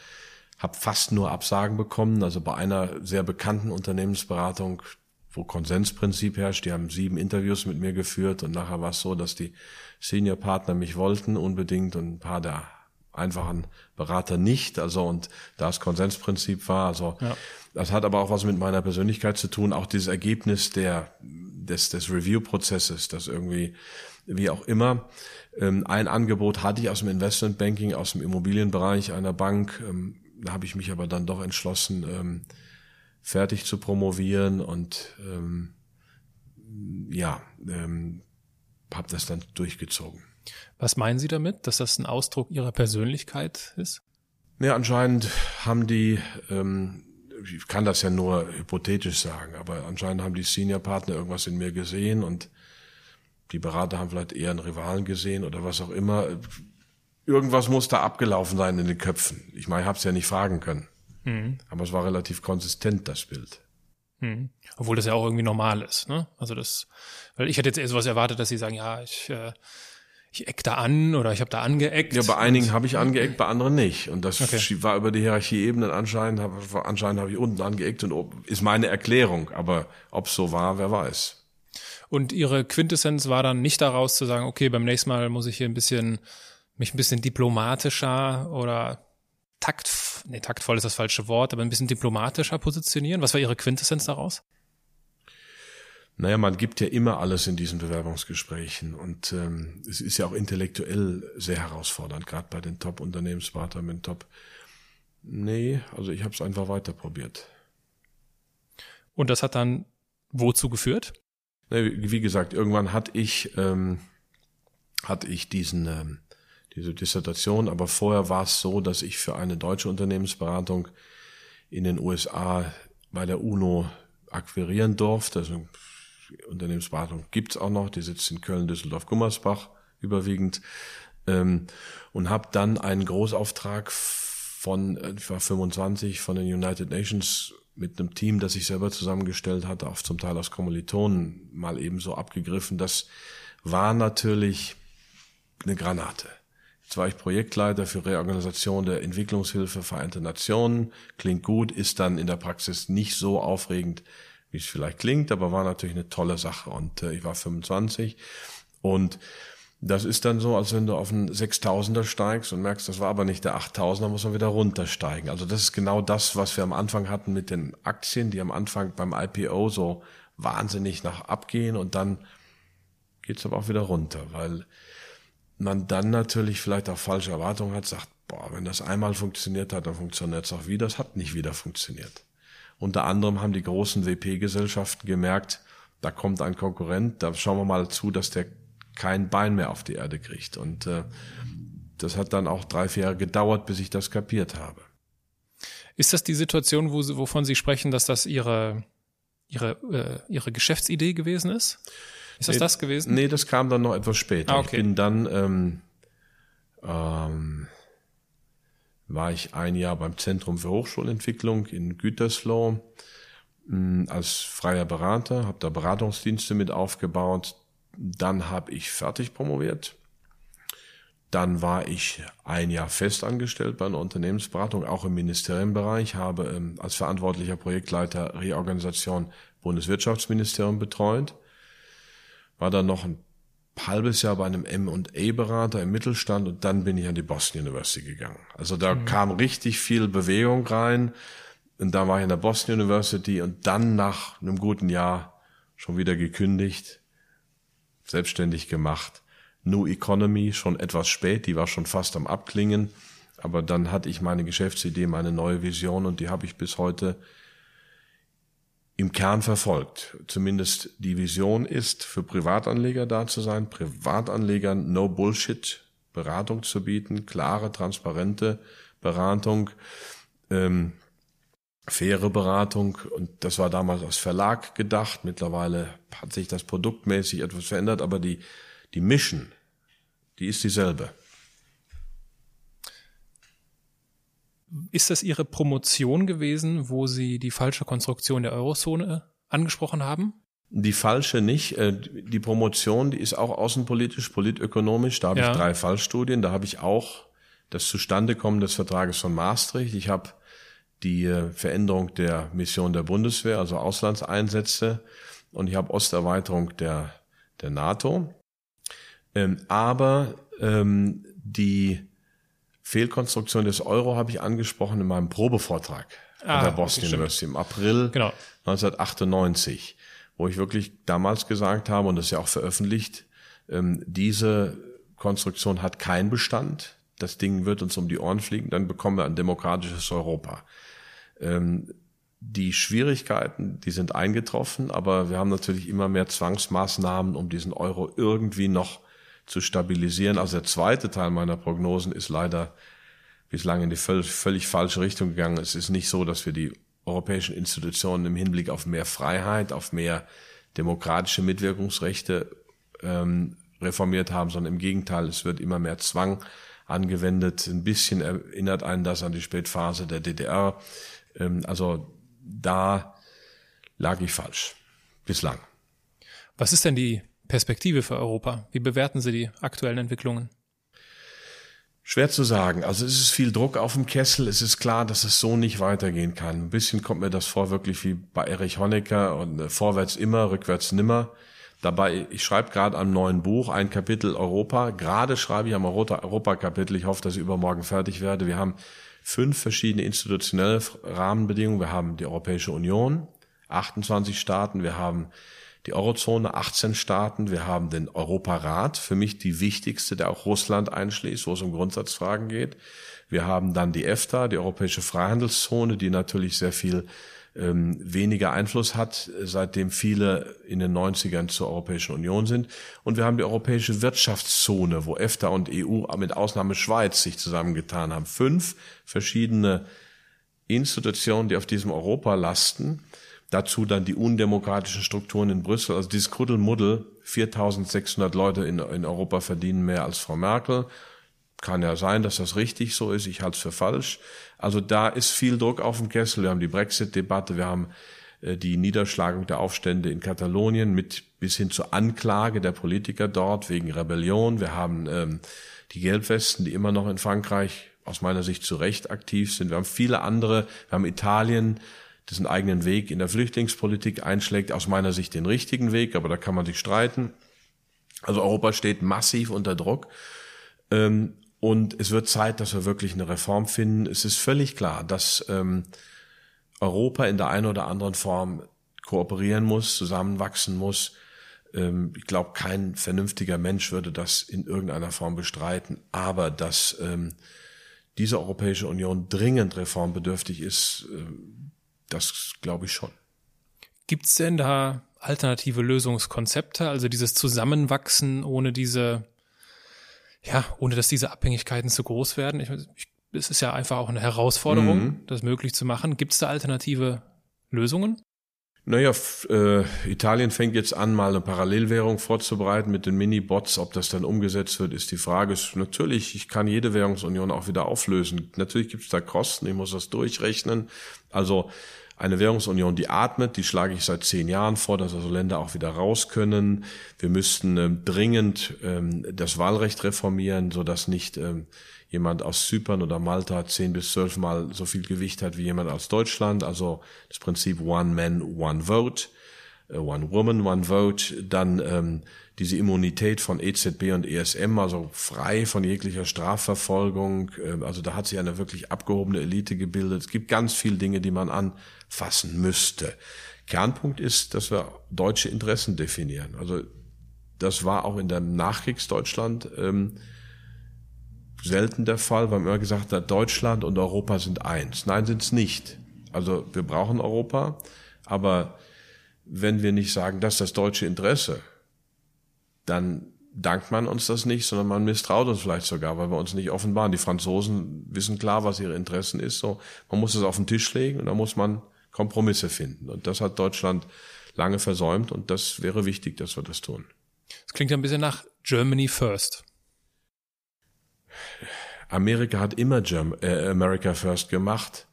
habe fast nur Absagen bekommen. Also bei einer sehr bekannten Unternehmensberatung, wo Konsensprinzip herrscht. Die haben sieben Interviews mit mir geführt und nachher war es so, dass die Senior-Partner mich wollten unbedingt und ein paar der einfachen Berater nicht. Also und da es Konsensprinzip war, also ja. das hat aber auch was mit meiner Persönlichkeit zu tun. Auch dieses Ergebnis der des, des Review-Prozesses, das irgendwie wie auch immer. Ähm, ein Angebot hatte ich aus dem Investmentbanking, aus dem Immobilienbereich einer Bank. Ähm, da habe ich mich aber dann doch entschlossen, ähm, fertig zu promovieren und ähm, ja, ähm, habe das dann durchgezogen. Was meinen Sie damit, dass das ein Ausdruck Ihrer Persönlichkeit ist? Ja, anscheinend haben die, ähm, ich kann das ja nur hypothetisch sagen, aber anscheinend haben die Senior-Partner irgendwas in mir gesehen und die Berater haben vielleicht eher einen Rivalen gesehen oder was auch immer. Irgendwas muss da abgelaufen sein in den Köpfen. Ich meine, ich habe es ja nicht fragen können. Mhm. Aber es war relativ konsistent, das Bild. Mhm. Obwohl das ja auch irgendwie normal ist, ne? Also das, weil ich hätte jetzt eher sowas erwartet, dass sie sagen, ja, ich, äh, ich eck da an oder ich habe da angeeckt. Ja, bei einigen habe ich angeeckt, bei anderen nicht. Und das okay. war über die Hierarchieebenen anscheinend, hab, anscheinend habe ich unten angeeckt und ist meine Erklärung. Aber ob es so war, wer weiß. Und ihre Quintessenz war dann nicht daraus zu sagen, okay, beim nächsten Mal muss ich hier ein bisschen, mich ein bisschen diplomatischer oder takt, nee, taktvoll ist das falsche Wort, aber ein bisschen diplomatischer positionieren? Was war Ihre Quintessenz daraus? Naja, man gibt ja immer alles in diesen Bewerbungsgesprächen und ähm, es ist ja auch intellektuell sehr herausfordernd, gerade bei den Top-Unternehmensberatern mit Top. Nee, also ich habe es einfach weiter probiert. Und das hat dann wozu geführt? Wie gesagt, irgendwann hatte ich ähm, hatte ich diesen ähm, diese Dissertation, aber vorher war es so, dass ich für eine deutsche Unternehmensberatung in den USA bei der UNO akquirieren durfte. Also Unternehmensberatung gibt's auch noch, die sitzt in Köln, Düsseldorf, Gummersbach überwiegend. Ähm, und habe dann einen Großauftrag von, ich war 25, von den United Nations mit einem Team, das ich selber zusammengestellt hatte, auch zum Teil aus Kommilitonen mal eben so abgegriffen. Das war natürlich eine Granate. Jetzt war ich Projektleiter für Reorganisation der Entwicklungshilfe Vereinte Nationen. Klingt gut, ist dann in der Praxis nicht so aufregend, wie es vielleicht klingt, aber war natürlich eine tolle Sache. Und äh, ich war 25 und das ist dann so, als wenn du auf einen 6000er steigst und merkst, das war aber nicht der 8000er, muss man wieder runtersteigen. Also das ist genau das, was wir am Anfang hatten mit den Aktien, die am Anfang beim IPO so wahnsinnig nach abgehen und dann geht's aber auch wieder runter, weil man dann natürlich vielleicht auch falsche Erwartungen hat, sagt, boah, wenn das einmal funktioniert hat, dann funktioniert es auch wieder. Das hat nicht wieder funktioniert. Unter anderem haben die großen WP-Gesellschaften gemerkt, da kommt ein Konkurrent, da schauen wir mal zu, dass der kein Bein mehr auf die Erde kriegt. Und äh, das hat dann auch drei, vier Jahre gedauert, bis ich das kapiert habe. Ist das die Situation, wo Sie, wovon Sie sprechen, dass das Ihre, Ihre, äh, Ihre Geschäftsidee gewesen ist? Ist das nee, das gewesen? Nee, das kam dann noch etwas später. Ah, okay. Ich bin dann, ähm, ähm, war ich ein Jahr beim Zentrum für Hochschulentwicklung in Gütersloh mh, hm, als freier Berater, habe da Beratungsdienste mit aufgebaut. Dann habe ich fertig promoviert. Dann war ich ein Jahr festangestellt bei einer Unternehmensberatung, auch im Ministerienbereich, habe ähm, als verantwortlicher Projektleiter Reorganisation Bundeswirtschaftsministerium betreut war dann noch ein halbes Jahr bei einem M&A-Berater im Mittelstand und dann bin ich an die Boston University gegangen. Also da mhm. kam richtig viel Bewegung rein und da war ich in der Boston University und dann nach einem guten Jahr schon wieder gekündigt, selbstständig gemacht. New Economy schon etwas spät, die war schon fast am Abklingen, aber dann hatte ich meine Geschäftsidee, meine neue Vision und die habe ich bis heute im Kern verfolgt. Zumindest die Vision ist, für Privatanleger da zu sein, Privatanlegern No Bullshit Beratung zu bieten, klare, transparente Beratung, ähm, faire Beratung. Und das war damals als Verlag gedacht. Mittlerweile hat sich das produktmäßig etwas verändert, aber die, die Mission, die ist dieselbe. Ist das Ihre Promotion gewesen, wo Sie die falsche Konstruktion der Eurozone angesprochen haben? Die falsche nicht. Äh, die Promotion, die ist auch außenpolitisch, politökonomisch. Da habe ja. ich drei Fallstudien. Da habe ich auch das Zustandekommen des Vertrages von Maastricht. Ich habe die äh, Veränderung der Mission der Bundeswehr, also Auslandseinsätze. Und ich habe Osterweiterung der, der NATO. Ähm, aber ähm, die Fehlkonstruktion des Euro habe ich angesprochen in meinem Probevortrag ah, an der Boston okay, University im April genau. 1998, wo ich wirklich damals gesagt habe, und das ist ja auch veröffentlicht, ähm, diese Konstruktion hat keinen Bestand. Das Ding wird uns um die Ohren fliegen, dann bekommen wir ein demokratisches Europa. Ähm, die Schwierigkeiten, die sind eingetroffen, aber wir haben natürlich immer mehr Zwangsmaßnahmen, um diesen Euro irgendwie noch zu stabilisieren. Also der zweite Teil meiner Prognosen ist leider bislang in die völlig, völlig falsche Richtung gegangen. Es ist nicht so, dass wir die europäischen Institutionen im Hinblick auf mehr Freiheit, auf mehr demokratische Mitwirkungsrechte ähm, reformiert haben, sondern im Gegenteil, es wird immer mehr Zwang angewendet. Ein bisschen erinnert einen das an die Spätphase der DDR. Ähm, also da lag ich falsch. Bislang. Was ist denn die Perspektive für Europa? Wie bewerten Sie die aktuellen Entwicklungen? Schwer zu sagen. Also es ist viel Druck auf dem Kessel. Es ist klar, dass es so nicht weitergehen kann. Ein bisschen kommt mir das vor, wirklich wie bei Erich Honecker und äh, vorwärts immer, rückwärts nimmer. Dabei, ich schreibe gerade am neuen Buch ein Kapitel Europa. Gerade schreibe ich am Europa-Kapitel. Ich hoffe, dass ich übermorgen fertig werde. Wir haben fünf verschiedene institutionelle Rahmenbedingungen. Wir haben die Europäische Union, 28 Staaten. Wir haben die Eurozone, 18 Staaten. Wir haben den Europarat, für mich die wichtigste, der auch Russland einschließt, wo es um Grundsatzfragen geht. Wir haben dann die EFTA, die Europäische Freihandelszone, die natürlich sehr viel ähm, weniger Einfluss hat, seitdem viele in den 90ern zur Europäischen Union sind. Und wir haben die Europäische Wirtschaftszone, wo EFTA und EU mit Ausnahme Schweiz sich zusammengetan haben. Fünf verschiedene Institutionen, die auf diesem Europa lasten Dazu dann die undemokratischen Strukturen in Brüssel. Also dieses Kuddelmuddel, 4600 Leute in, in Europa verdienen mehr als Frau Merkel. Kann ja sein, dass das richtig so ist. Ich halte es für falsch. Also da ist viel Druck auf dem Kessel. Wir haben die Brexit-Debatte, wir haben äh, die Niederschlagung der Aufstände in Katalonien mit bis hin zur Anklage der Politiker dort wegen Rebellion. Wir haben ähm, die Gelbwesten, die immer noch in Frankreich aus meiner Sicht zu Recht aktiv sind. Wir haben viele andere. Wir haben Italien, das einen eigenen Weg in der Flüchtlingspolitik einschlägt, aus meiner Sicht den richtigen Weg, aber da kann man sich streiten. Also Europa steht massiv unter Druck. Ähm, und es wird Zeit, dass wir wirklich eine Reform finden. Es ist völlig klar, dass ähm, Europa in der einen oder anderen Form kooperieren muss, zusammenwachsen muss. Ähm, ich glaube, kein vernünftiger Mensch würde das in irgendeiner Form bestreiten. Aber dass ähm, diese Europäische Union dringend reformbedürftig ist, äh, das glaube ich schon. Gibt es denn da alternative Lösungskonzepte, also dieses Zusammenwachsen ohne diese, ja, ohne dass diese Abhängigkeiten zu groß werden? Ich, ich, es ist ja einfach auch eine Herausforderung, mhm. das möglich zu machen. Gibt es da alternative Lösungen? Naja, äh, Italien fängt jetzt an, mal eine Parallelwährung vorzubereiten mit den Mini-Bots. Ob das dann umgesetzt wird, ist die Frage. Ist natürlich, ich kann jede Währungsunion auch wieder auflösen. Natürlich gibt es da Kosten, ich muss das durchrechnen. Also eine Währungsunion, die atmet, die schlage ich seit zehn Jahren vor, dass also Länder auch wieder raus können. Wir müssten ähm, dringend ähm, das Wahlrecht reformieren, so dass nicht ähm, jemand aus Zypern oder Malta zehn bis zwölf Mal so viel Gewicht hat wie jemand aus Deutschland. Also das Prinzip One Man, One Vote, äh, One Woman, One Vote. Dann ähm, diese Immunität von EZB und ESM, also frei von jeglicher Strafverfolgung. Äh, also da hat sich eine wirklich abgehobene Elite gebildet. Es gibt ganz viele Dinge, die man anfassen müsste. Kernpunkt ist, dass wir deutsche Interessen definieren. Also das war auch in dem Nachkriegsdeutschland ähm, selten der Fall, weil man immer gesagt hat, Deutschland und Europa sind eins. Nein, sind es nicht. Also wir brauchen Europa, aber wenn wir nicht sagen, das ist das deutsche Interesse, dann dankt man uns das nicht, sondern man misstraut uns vielleicht sogar, weil wir uns nicht offenbaren. Die Franzosen wissen klar, was ihre Interessen ist. So, man muss es auf den Tisch legen und da muss man Kompromisse finden. Und das hat Deutschland lange versäumt und das wäre wichtig, dass wir das tun. Das klingt ein bisschen nach Germany First. Amerika hat immer äh, America First gemacht.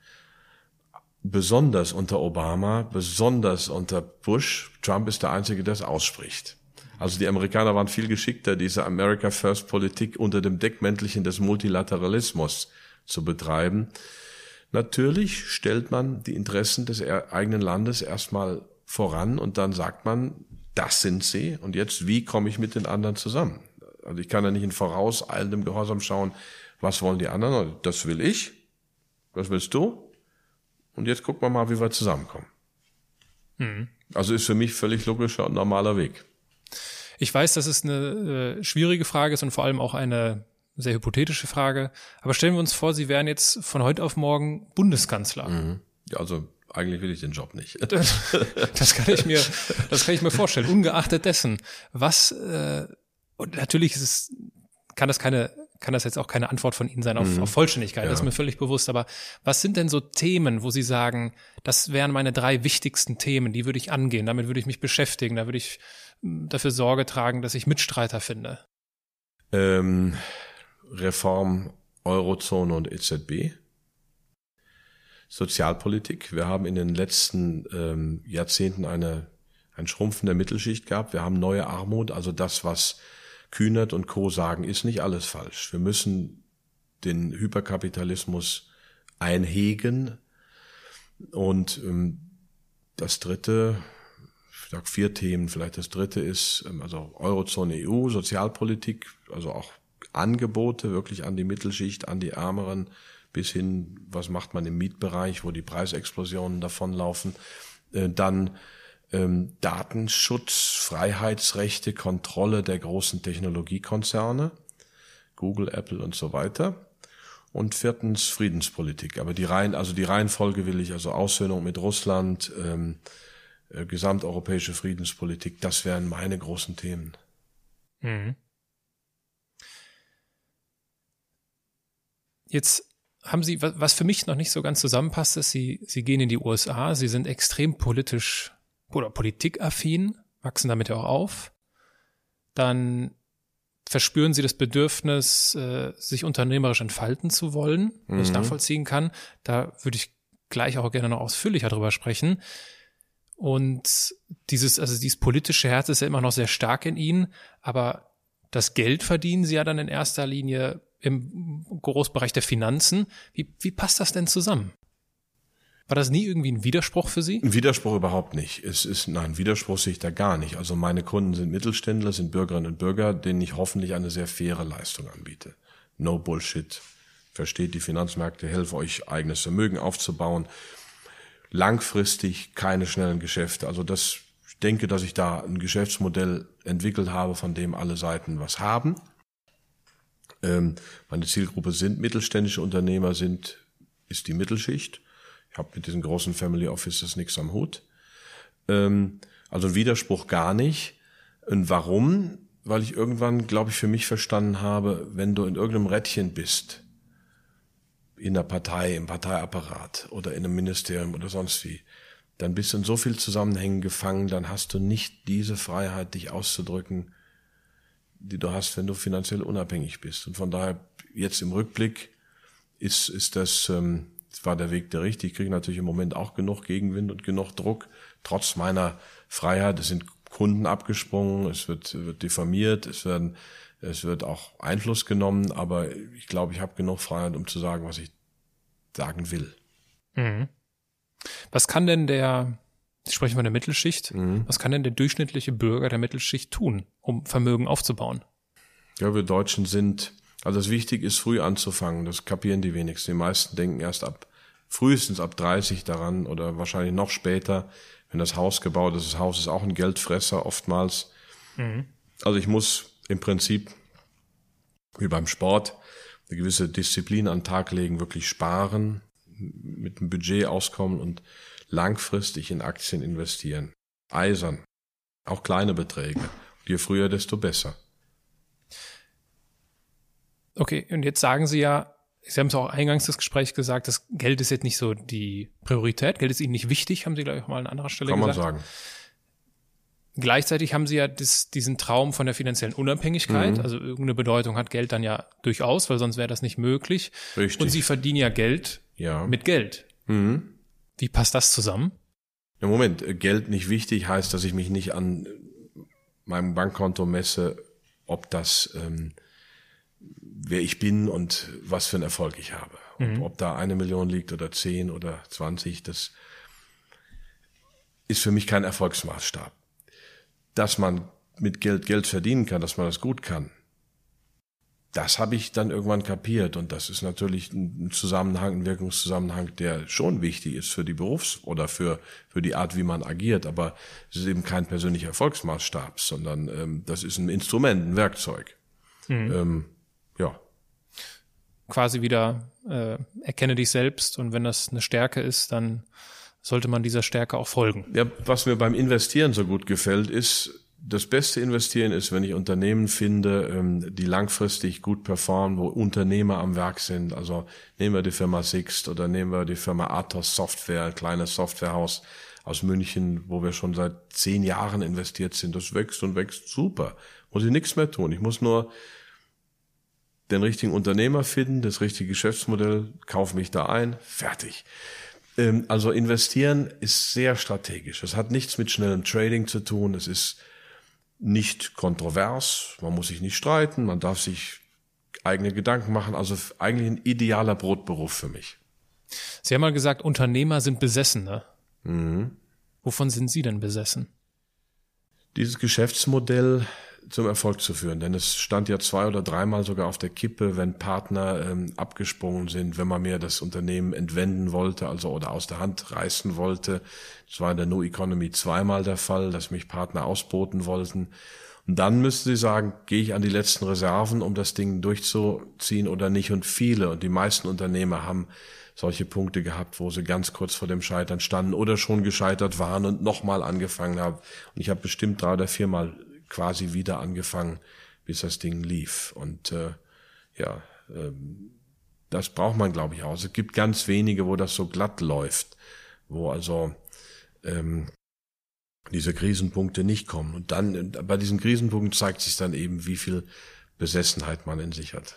Besonders unter Obama, besonders unter Bush. Trump ist der Einzige, der es ausspricht. Also die Amerikaner waren viel geschickter, diese America First Politik unter dem Deckmäntelchen des Multilateralismus zu betreiben. Natürlich stellt man die Interessen des eigenen Landes erstmal voran und dann sagt man, das sind sie und jetzt, wie komme ich mit den anderen zusammen? Also ich kann ja nicht in vorauseilendem Gehorsam schauen, was wollen die anderen? Also das will ich. Was willst du? Und jetzt gucken wir mal, wie wir zusammenkommen. Mhm. Also ist für mich völlig logischer und normaler Weg. Ich weiß, dass es eine äh, schwierige Frage ist und vor allem auch eine sehr hypothetische Frage. Aber stellen wir uns vor, Sie wären jetzt von heute auf morgen Bundeskanzler. Mhm. Ja, also eigentlich will ich den Job nicht. das kann ich mir, das kann ich mir vorstellen. Ungeachtet dessen, was äh, und natürlich ist es, kann das keine, kann das jetzt auch keine Antwort von Ihnen sein auf, mhm. auf Vollständigkeit, ja. das ist mir völlig bewusst. Aber was sind denn so Themen, wo Sie sagen, das wären meine drei wichtigsten Themen, die würde ich angehen, damit würde ich mich beschäftigen, da würde ich hm, dafür Sorge tragen, dass ich Mitstreiter finde? Ähm, Reform Eurozone und EZB. Sozialpolitik. Wir haben in den letzten ähm, Jahrzehnten eine, ein Schrumpfen der Mittelschicht gehabt. Wir haben neue Armut, also das, was Kühnert und Co. sagen, ist nicht alles falsch. Wir müssen den Hyperkapitalismus einhegen. Und ähm, das dritte, ich sag vier Themen, vielleicht das dritte ist, ähm, also Eurozone EU, Sozialpolitik, also auch Angebote wirklich an die Mittelschicht, an die Ärmeren, bis hin, was macht man im Mietbereich, wo die Preisexplosionen davonlaufen. Äh, dann ähm, Datenschutz, Freiheitsrechte, Kontrolle der großen Technologiekonzerne, Google, Apple und so weiter. Und viertens Friedenspolitik. Aber die Reihen, also die Reihenfolge will ich, also Aussöhnung mit Russland, ähm, äh, gesamteuropäische Friedenspolitik, das wären meine großen Themen. Mhm. Jetzt haben Sie, was für mich noch nicht so ganz zusammenpasst, ist, Sie, Sie gehen in die USA, Sie sind extrem politisch oder politikaffin, wachsen damit ja auch auf. Dann verspüren Sie das Bedürfnis, äh, sich unternehmerisch entfalten zu wollen, was mhm. ich nachvollziehen kann. Da würde ich gleich auch gerne noch ausführlicher drüber sprechen. Und dieses, also dieses politische Herz ist ja immer noch sehr stark in Ihnen, aber das Geld verdienen Sie ja dann in erster Linie im Großbereich der Finanzen. Wie, wie passt das denn zusammen? War das nie irgendwie ein Widerspruch für Sie? Ein Widerspruch überhaupt nicht. Es ist, nein, Widerspruch sehe ich da gar nicht. Also meine Kunden sind Mittelständler, sind Bürgerinnen und Bürger, denen ich hoffentlich eine sehr faire Leistung anbiete. No Bullshit. Versteht die Finanzmärkte, helfe euch eigenes Vermögen aufzubauen. Langfristig keine schnellen Geschäfte. Also das, ich denke, dass ich da ein Geschäftsmodell entwickelt habe, von dem alle Seiten was haben. Ähm, meine Zielgruppe sind mittelständische Unternehmer, sind, ist die Mittelschicht. Habe mit diesen großen Family Offices nichts am Hut. Ähm, also Widerspruch gar nicht. Und warum? Weil ich irgendwann, glaube ich, für mich verstanden habe, wenn du in irgendeinem Rädchen bist, in der Partei, im Parteiapparat oder in einem Ministerium oder sonst wie, dann bist du in so viel Zusammenhängen gefangen, dann hast du nicht diese Freiheit, dich auszudrücken, die du hast, wenn du finanziell unabhängig bist. Und von daher, jetzt im Rückblick, ist, ist das, ähm, war der Weg der richtige. Ich kriege natürlich im Moment auch genug Gegenwind und genug Druck, trotz meiner Freiheit. Es sind Kunden abgesprungen, es wird, wird diffamiert, es werden, es wird auch Einfluss genommen, aber ich glaube, ich habe genug Freiheit, um zu sagen, was ich sagen will. Mhm. Was kann denn der, ich spreche von der Mittelschicht, mhm. was kann denn der durchschnittliche Bürger der Mittelschicht tun, um Vermögen aufzubauen? Ja, wir Deutschen sind, also das wichtig ist, früh anzufangen. Das kapieren die wenigsten. Die meisten denken erst ab, frühestens ab 30 daran oder wahrscheinlich noch später, wenn das Haus gebaut ist. Das Haus ist auch ein Geldfresser oftmals. Mhm. Also ich muss im Prinzip, wie beim Sport, eine gewisse Disziplin an den Tag legen, wirklich sparen, mit dem Budget auskommen und langfristig in Aktien investieren. Eisern. Auch kleine Beträge. je früher, desto besser. Okay, und jetzt sagen Sie ja, Sie haben es auch eingangs des Gesprächs gesagt, das Geld ist jetzt nicht so die Priorität. Geld ist Ihnen nicht wichtig, haben Sie gleich mal an anderer Stelle Kann gesagt. Kann man sagen. Gleichzeitig haben Sie ja das, diesen Traum von der finanziellen Unabhängigkeit. Mhm. Also irgendeine Bedeutung hat Geld dann ja durchaus, weil sonst wäre das nicht möglich. Richtig. Und Sie verdienen ja Geld ja. mit Geld. Mhm. Wie passt das zusammen? Im Moment, Geld nicht wichtig heißt, dass ich mich nicht an meinem Bankkonto messe, ob das, ähm, wer ich bin und was für einen Erfolg ich habe. Mhm. Ob, da eine Million liegt oder zehn oder zwanzig, das ist für mich kein Erfolgsmaßstab. Dass man mit Geld Geld verdienen kann, dass man das gut kann, das habe ich dann irgendwann kapiert und das ist natürlich ein Zusammenhang, ein Wirkungszusammenhang, der schon wichtig ist für die Berufs- oder für, für die Art, wie man agiert, aber es ist eben kein persönlicher Erfolgsmaßstab, sondern ähm, das ist ein Instrument, ein Werkzeug. Mhm. Ähm. Quasi wieder äh, erkenne dich selbst und wenn das eine Stärke ist, dann sollte man dieser Stärke auch folgen. Ja, was mir beim Investieren so gut gefällt, ist, das beste Investieren ist, wenn ich Unternehmen finde, ähm, die langfristig gut performen, wo Unternehmer am Werk sind. Also nehmen wir die Firma Sixt oder nehmen wir die Firma Athos Software, ein kleines Softwarehaus aus München, wo wir schon seit zehn Jahren investiert sind. Das wächst und wächst super. Muss ich nichts mehr tun. Ich muss nur den richtigen Unternehmer finden, das richtige Geschäftsmodell, kaufe mich da ein, fertig. Ähm, also investieren ist sehr strategisch. Es hat nichts mit schnellem Trading zu tun. Es ist nicht kontrovers, man muss sich nicht streiten, man darf sich eigene Gedanken machen, also eigentlich ein idealer Brotberuf für mich. Sie haben mal gesagt, Unternehmer sind Besessene. Mhm. Wovon sind Sie denn besessen? Dieses Geschäftsmodell zum Erfolg zu führen. Denn es stand ja zwei oder dreimal sogar auf der Kippe, wenn Partner ähm, abgesprungen sind, wenn man mir das Unternehmen entwenden wollte, also oder aus der Hand reißen wollte. Das war in der No Economy zweimal der Fall, dass mich Partner ausboten wollten. Und dann müssten sie sagen, gehe ich an die letzten Reserven, um das Ding durchzuziehen oder nicht. Und viele und die meisten Unternehmer haben solche Punkte gehabt, wo sie ganz kurz vor dem Scheitern standen oder schon gescheitert waren und nochmal angefangen haben. Und ich habe bestimmt drei oder viermal quasi wieder angefangen, bis das Ding lief. Und äh, ja, ähm, das braucht man, glaube ich, auch. Es gibt ganz wenige, wo das so glatt läuft, wo also ähm, diese Krisenpunkte nicht kommen. Und dann bei diesen Krisenpunkten zeigt sich dann eben, wie viel Besessenheit man in sich hat.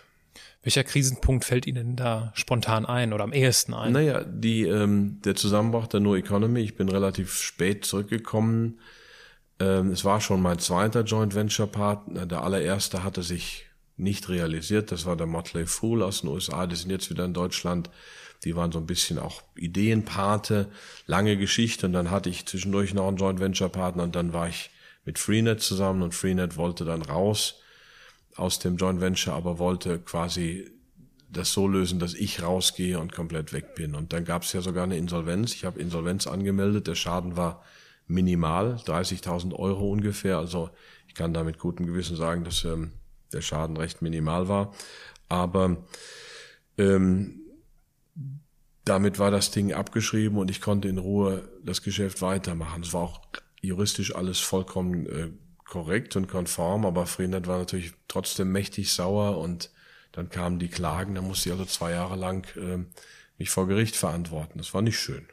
Welcher Krisenpunkt fällt Ihnen da spontan ein oder am ehesten ein? Naja, die, ähm, der Zusammenbruch der No Economy. Ich bin relativ spät zurückgekommen. Ähm, es war schon mein zweiter Joint Venture Partner. Der allererste hatte sich nicht realisiert. Das war der Motley Fool aus den USA. Die sind jetzt wieder in Deutschland. Die waren so ein bisschen auch Ideenpate, lange Geschichte. Und dann hatte ich zwischendurch noch einen Joint Venture Partner und dann war ich mit Freenet zusammen und Freenet wollte dann raus aus dem Joint Venture, aber wollte quasi das so lösen, dass ich rausgehe und komplett weg bin. Und dann gab es ja sogar eine Insolvenz. Ich habe Insolvenz angemeldet. Der Schaden war minimal, 30.000 Euro ungefähr. Also ich kann da mit gutem Gewissen sagen, dass ähm, der Schaden recht minimal war. Aber ähm, damit war das Ding abgeschrieben und ich konnte in Ruhe das Geschäft weitermachen. Es war auch juristisch alles vollkommen äh, korrekt und konform, aber Freenet war natürlich trotzdem mächtig sauer und dann kamen die Klagen, da musste ich also zwei Jahre lang äh, mich vor Gericht verantworten. Das war nicht schön.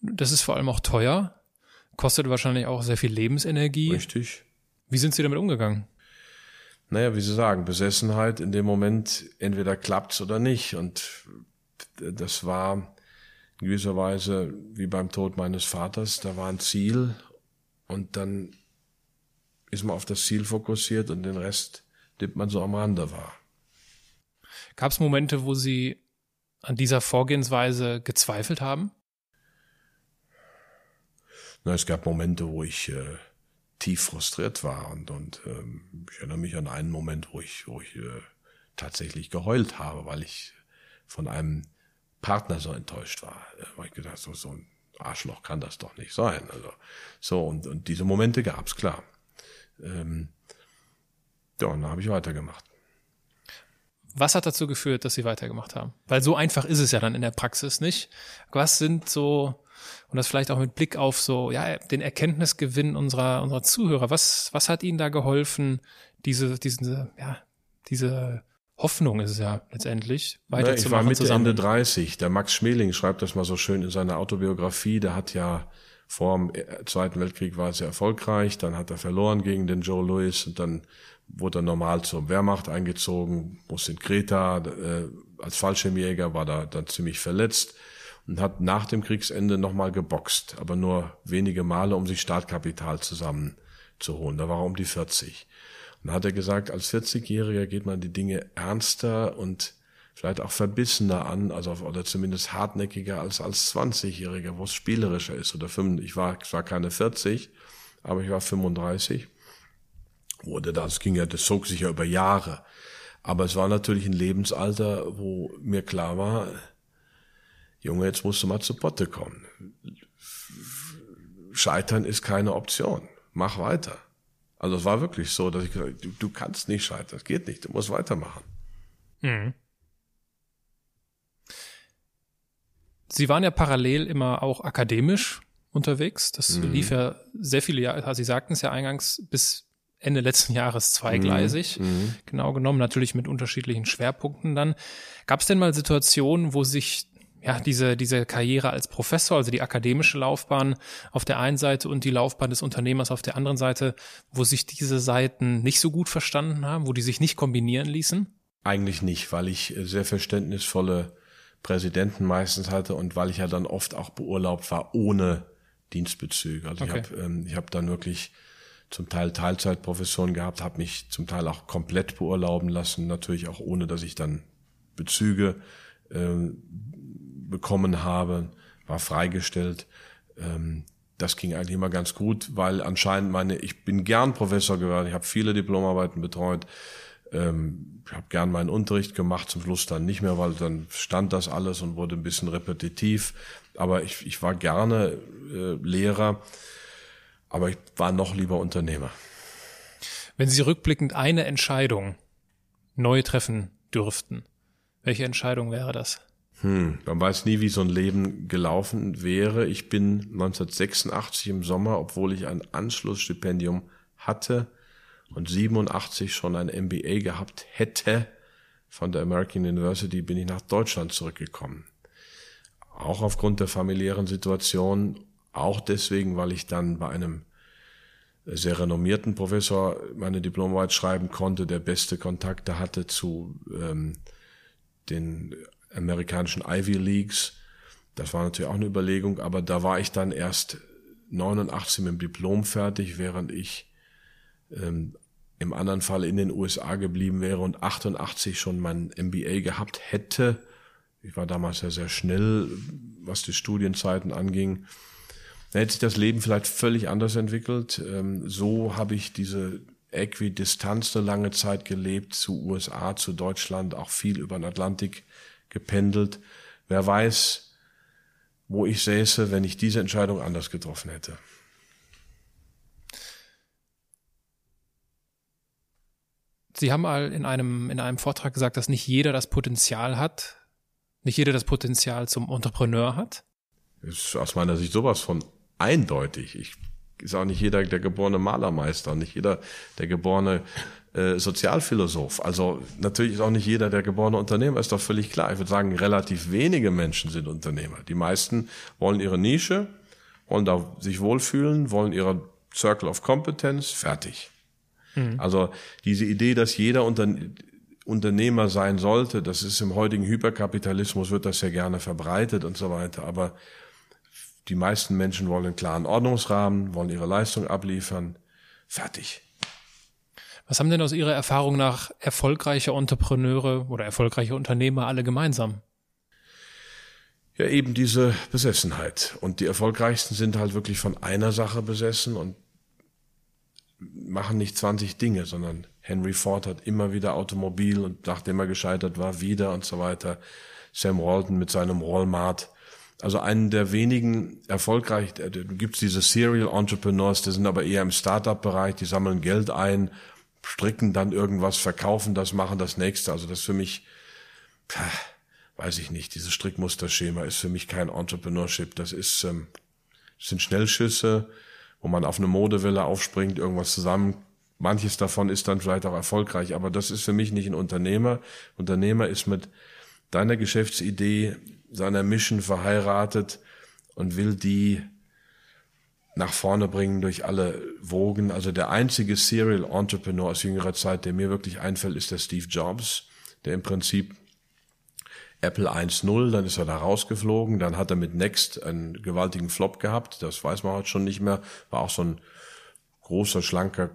Das ist vor allem auch teuer, kostet wahrscheinlich auch sehr viel Lebensenergie. Richtig. Wie sind Sie damit umgegangen? Naja, wie Sie sagen, Besessenheit in dem Moment, entweder klappt's oder nicht. Und das war in gewisser Weise wie beim Tod meines Vaters. Da war ein Ziel und dann ist man auf das Ziel fokussiert und den Rest nimmt man so am Rande wahr. Gab es Momente, wo Sie an dieser Vorgehensweise gezweifelt haben? Na, es gab Momente, wo ich äh, tief frustriert war und, und ähm, ich erinnere mich an einen Moment, wo ich, wo ich äh, tatsächlich geheult habe, weil ich von einem Partner so enttäuscht war. Da habe ich gedacht, so, so ein Arschloch kann das doch nicht sein. Also so und, und diese Momente gab's klar. Ähm, ja, und dann habe ich weitergemacht. Was hat dazu geführt, dass Sie weitergemacht haben? Weil so einfach ist es ja dann in der Praxis nicht. Was sind so, und das vielleicht auch mit Blick auf so, ja, den Erkenntnisgewinn unserer, unserer Zuhörer, was, was hat Ihnen da geholfen, diese, diese, ja, diese Hoffnung ist es ja letztendlich, weiterzumachen Ich war Mitte zusammen. Ende 30. Der Max Schmeling schreibt das mal so schön in seiner Autobiografie. Der hat ja vor dem Zweiten Weltkrieg war sehr erfolgreich, dann hat er verloren gegen den Joe Louis und dann wurde er normal zur Wehrmacht eingezogen, musste in Kreta äh, als Fallschirmjäger, war da dann ziemlich verletzt und hat nach dem Kriegsende nochmal geboxt, aber nur wenige Male, um sich Startkapital zusammenzuholen. Da war er um die 40. Und hat er gesagt, als 40-Jähriger geht man die Dinge ernster und vielleicht auch verbissener an, also oder zumindest hartnäckiger als als 20-Jähriger, wo es spielerischer ist oder 5. Ich war ich war keine 40, aber ich war 35. Oder das ging ja, das zog sich ja über Jahre. Aber es war natürlich ein Lebensalter, wo mir klar war, Junge, jetzt musst du mal zu Potte kommen. Scheitern ist keine Option. Mach weiter. Also es war wirklich so, dass ich gesagt habe, du, du kannst nicht scheitern, das geht nicht, du musst weitermachen. Mhm. Sie waren ja parallel immer auch akademisch unterwegs. Das mhm. lief ja sehr viele Jahre, also Sie sagten es ja eingangs, bis Ende letzten Jahres zweigleisig, mhm. mhm. genau genommen, natürlich mit unterschiedlichen Schwerpunkten dann. Gab es denn mal Situationen, wo sich ja, diese, diese Karriere als Professor, also die akademische Laufbahn auf der einen Seite und die Laufbahn des Unternehmers auf der anderen Seite, wo sich diese Seiten nicht so gut verstanden haben, wo die sich nicht kombinieren ließen? Eigentlich nicht, weil ich sehr verständnisvolle Präsidenten meistens hatte und weil ich ja dann oft auch beurlaubt war ohne Dienstbezüge. Also okay. ich habe ähm, ich hab dann wirklich zum Teil Teilzeitprofessoren gehabt, habe mich zum Teil auch komplett beurlauben lassen, natürlich auch ohne, dass ich dann Bezüge äh, bekommen habe, war freigestellt. Ähm, das ging eigentlich immer ganz gut, weil anscheinend meine, ich bin gern Professor geworden, ich habe viele Diplomarbeiten betreut, ähm, ich habe gern meinen Unterricht gemacht, zum Schluss dann nicht mehr, weil dann stand das alles und wurde ein bisschen repetitiv. Aber ich, ich war gerne äh, Lehrer, aber ich war noch lieber Unternehmer. Wenn Sie rückblickend eine Entscheidung neu treffen dürften, welche Entscheidung wäre das? Hm, man weiß nie, wie so ein Leben gelaufen wäre. Ich bin 1986 im Sommer, obwohl ich ein Anschlussstipendium hatte und 87 schon ein MBA gehabt hätte, von der American University bin ich nach Deutschland zurückgekommen. Auch aufgrund der familiären Situation, auch deswegen, weil ich dann bei einem sehr renommierten Professor meine Diplomarbeit schreiben konnte, der beste Kontakte hatte zu ähm, den amerikanischen Ivy Leagues. Das war natürlich auch eine Überlegung, aber da war ich dann erst 89 mit dem Diplom fertig, während ich ähm, im anderen Fall in den USA geblieben wäre und 88 schon mein MBA gehabt hätte. Ich war damals ja sehr schnell, was die Studienzeiten anging. Da hätte sich das Leben vielleicht völlig anders entwickelt. Ähm, so habe ich diese Äquidistanz eine lange Zeit gelebt, zu USA, zu Deutschland, auch viel über den Atlantik gependelt. Wer weiß, wo ich säße, wenn ich diese Entscheidung anders getroffen hätte. Sie haben mal in einem, in einem Vortrag gesagt, dass nicht jeder das Potenzial hat, nicht jeder das Potenzial zum Entrepreneur hat. Das ist aus meiner Sicht sowas von eindeutig. Ich ist auch nicht jeder der geborene Malermeister, nicht jeder der geborene äh, Sozialphilosoph. Also natürlich ist auch nicht jeder der geborene Unternehmer, ist doch völlig klar. Ich würde sagen, relativ wenige Menschen sind Unternehmer. Die meisten wollen ihre Nische, wollen da sich wohlfühlen, wollen ihre Circle of Competence, fertig. Mhm. Also diese Idee, dass jeder Unter Unternehmer sein sollte, das ist im heutigen Hyperkapitalismus, wird das ja gerne verbreitet und so weiter. Aber die meisten Menschen wollen einen klaren Ordnungsrahmen, wollen ihre Leistung abliefern. Fertig. Was haben denn aus Ihrer Erfahrung nach erfolgreiche Entrepreneure oder erfolgreiche Unternehmer alle gemeinsam? Ja, eben diese Besessenheit. Und die erfolgreichsten sind halt wirklich von einer Sache besessen und machen nicht 20 Dinge, sondern Henry Ford hat immer wieder Automobil und nachdem er gescheitert war, wieder und so weiter. Sam Walton mit seinem Walmart. Also einen der wenigen erfolgreich, da gibt's diese Serial Entrepreneurs, die sind aber eher im Startup-Bereich, die sammeln Geld ein, stricken dann irgendwas, verkaufen das, machen das nächste. Also das für mich, weiß ich nicht, dieses Strickmusterschema ist für mich kein Entrepreneurship. Das ist, ähm, sind Schnellschüsse, wo man auf eine Modewelle aufspringt, irgendwas zusammen. Manches davon ist dann vielleicht auch erfolgreich, aber das ist für mich nicht ein Unternehmer. Unternehmer ist mit deiner Geschäftsidee seiner Mission verheiratet und will die nach vorne bringen durch alle Wogen. Also der einzige Serial Entrepreneur aus jüngerer Zeit, der mir wirklich einfällt, ist der Steve Jobs, der im Prinzip Apple 1.0, dann ist er da rausgeflogen, dann hat er mit Next einen gewaltigen Flop gehabt, das weiß man heute schon nicht mehr, war auch so ein großer, schlanker,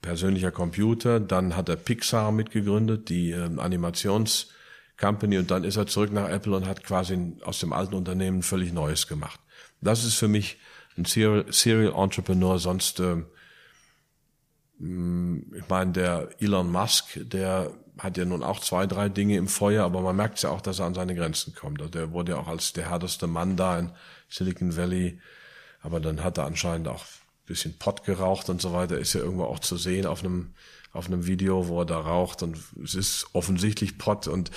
persönlicher Computer, dann hat er Pixar mitgegründet, die äh, Animations- Company und dann ist er zurück nach Apple und hat quasi aus dem alten Unternehmen völlig Neues gemacht. Das ist für mich ein Serial, Serial Entrepreneur. Sonst, äh, ich meine, der Elon Musk, der hat ja nun auch zwei, drei Dinge im Feuer, aber man merkt ja auch, dass er an seine Grenzen kommt. Also der wurde ja auch als der härteste Mann da in Silicon Valley, aber dann hat er anscheinend auch ein bisschen Pott geraucht und so weiter, ist ja irgendwo auch zu sehen auf einem auf einem Video, wo er da raucht und es ist offensichtlich Pott und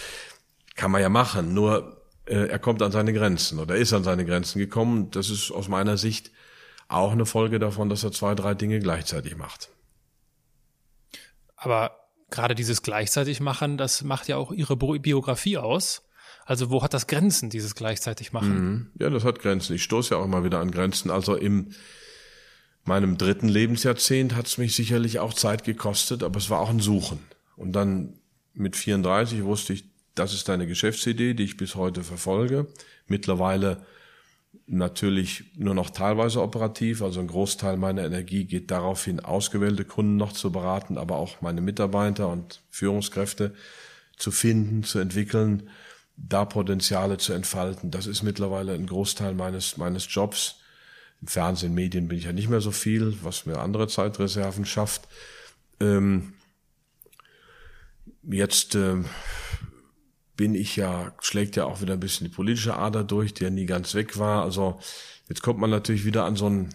kann man ja machen, nur er kommt an seine Grenzen oder ist an seine Grenzen gekommen. Das ist aus meiner Sicht auch eine Folge davon, dass er zwei, drei Dinge gleichzeitig macht. Aber gerade dieses gleichzeitig machen, das macht ja auch ihre Biografie aus. Also wo hat das Grenzen, dieses gleichzeitig machen? Mhm. Ja, das hat Grenzen. Ich stoße ja auch immer wieder an Grenzen. Also im meinem dritten Lebensjahrzehnt hat es mich sicherlich auch Zeit gekostet, aber es war auch ein Suchen. Und dann mit 34 wusste ich, das ist eine Geschäftsidee, die ich bis heute verfolge. Mittlerweile natürlich nur noch teilweise operativ, also ein Großteil meiner Energie geht darauf hin, ausgewählte Kunden noch zu beraten, aber auch meine Mitarbeiter und Führungskräfte zu finden, zu entwickeln, da Potenziale zu entfalten. Das ist mittlerweile ein Großteil meines, meines Jobs. Im Fernsehen, Medien bin ich ja nicht mehr so viel, was mir andere Zeitreserven schafft. Ähm, jetzt ähm, bin ich ja, schlägt ja auch wieder ein bisschen die politische Ader durch, die ja nie ganz weg war. Also jetzt kommt man natürlich wieder an so einen,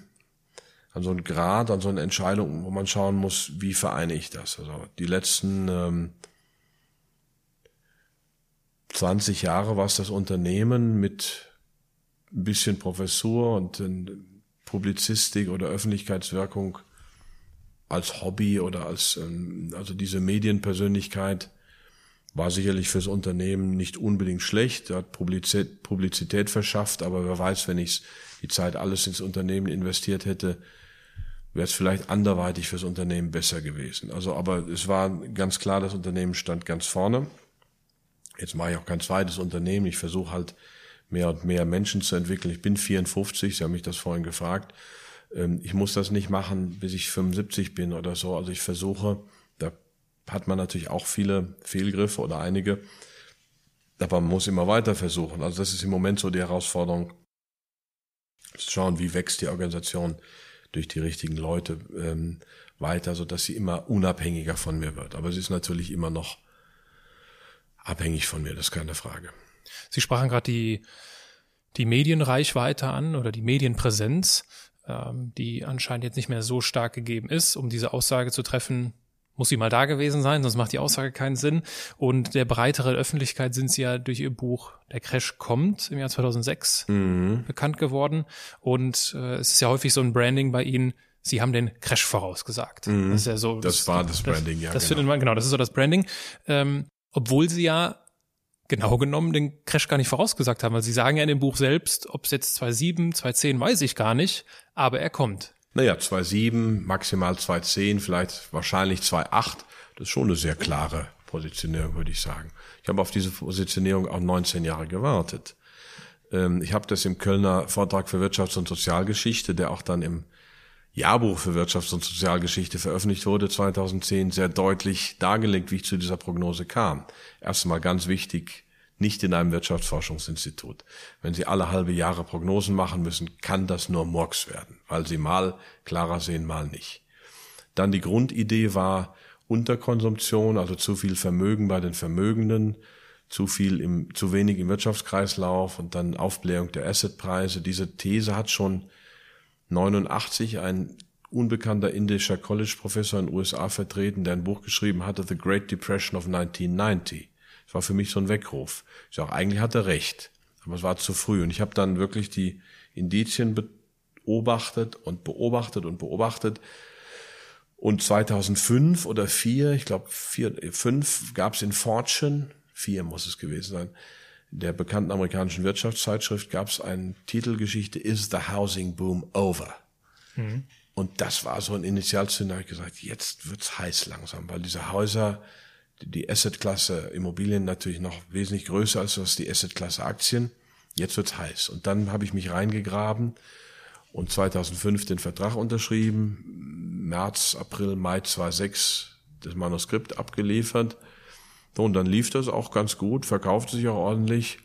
an so einen Grad, an so eine Entscheidung, wo man schauen muss, wie vereine ich das. Also die letzten ähm, 20 Jahre war es das Unternehmen mit ein bisschen Professur und Publizistik oder Öffentlichkeitswirkung als Hobby oder als ähm, also diese Medienpersönlichkeit War sicherlich fürs Unternehmen nicht unbedingt schlecht, hat Publizität, Publizität verschafft, aber wer weiß, wenn ich die Zeit alles ins Unternehmen investiert hätte, wäre es vielleicht anderweitig fürs Unternehmen besser gewesen. Also, aber es war ganz klar, das Unternehmen stand ganz vorne. Jetzt mache ich auch kein zweites Unternehmen. Ich versuche halt mehr und mehr Menschen zu entwickeln. Ich bin 54, Sie haben mich das vorhin gefragt. Ähm, ich muss das nicht machen, bis ich 75 bin oder so. Also ich versuche, hat man natürlich auch viele Fehlgriffe oder einige, aber man muss immer weiter versuchen. Also das ist im Moment so die Herausforderung, zu schauen, wie wächst die Organisation durch die richtigen Leute ähm, weiter, so dass sie immer unabhängiger von mir wird. Aber sie ist natürlich immer noch abhängig von mir, das ist keine Frage. Sie sprachen gerade die, die Medienreichweite an oder die Medienpräsenz, ähm, die anscheinend jetzt nicht mehr so stark gegeben ist, um diese Aussage zu treffen, muss sie mal da gewesen sein, sonst macht die Aussage keinen Sinn. Und der breitere Öffentlichkeit sind sie ja durch ihr Buch Der Crash kommt im Jahr 2006 mhm. bekannt geworden. Und äh, es ist ja häufig so ein Branding bei ihnen, sie haben den Crash vorausgesagt. Mhm. Das ist ja so. Das, das war das Branding, das, ja. Das genau. findet man, genau, das ist so das Branding. Ähm, obwohl sie ja genau genommen den Crash gar nicht vorausgesagt haben. Also sie sagen ja in dem Buch selbst, ob es jetzt 2.7, 2.10, weiß ich gar nicht, aber er kommt. Naja, 2.7, maximal 2.10, vielleicht wahrscheinlich 2.8. Das ist schon eine sehr klare Positionierung, würde ich sagen. Ich habe auf diese Positionierung auch 19 Jahre gewartet. Ähm, ich habe das im Kölner Vortrag für Wirtschafts- und Sozialgeschichte, der auch dann im Jahrbuch für Wirtschafts- und Sozialgeschichte veröffentlicht wurde 2010, sehr deutlich dargelegt, wie ich zu dieser Prognose kam. Erstmal ganz wichtig, nicht in einem Wirtschaftsforschungsinstitut. Wenn Sie alle halbe Jahre Prognosen machen müssen, kann das nur Murks werden, weil Sie mal klarer sehen, mal nicht. Dann die Grundidee war Unterkonsumption, also zu viel Vermögen bei den Vermögenden, zu viel im, zu wenig im Wirtschaftskreislauf und dann Aufblähung der Assetpreise. Diese These hat schon 89 ein unbekannter indischer College-Professor in den USA vertreten, der ein Buch geschrieben hatte, The Great Depression of 1990. Das war für mich so ein Weckruf. Ich sage, eigentlich hat er recht, aber es war zu früh. Und ich habe dann wirklich die Indizien beobachtet und beobachtet und beobachtet. Und 2005 oder vier, ich glaube vier, fünf, gab es in Fortune, vier muss es gewesen sein, der bekannten amerikanischen Wirtschaftszeitschrift gab es eine Titelgeschichte Is the Housing Boom Over? Mhm. Und das war so ein Initialzünder, ich gesagt, jetzt wird's heiß langsam, weil diese Häuser, die Assetklasse Immobilien natürlich noch wesentlich größer als was die Assetklasse Aktien. Jetzt wird's heiß. Und dann habe ich mich reingegraben und 2005 den Vertrag unterschrieben, März, April, Mai 2006 das Manuskript abgeliefert und dann lief das auch ganz gut, verkaufte sich auch ordentlich.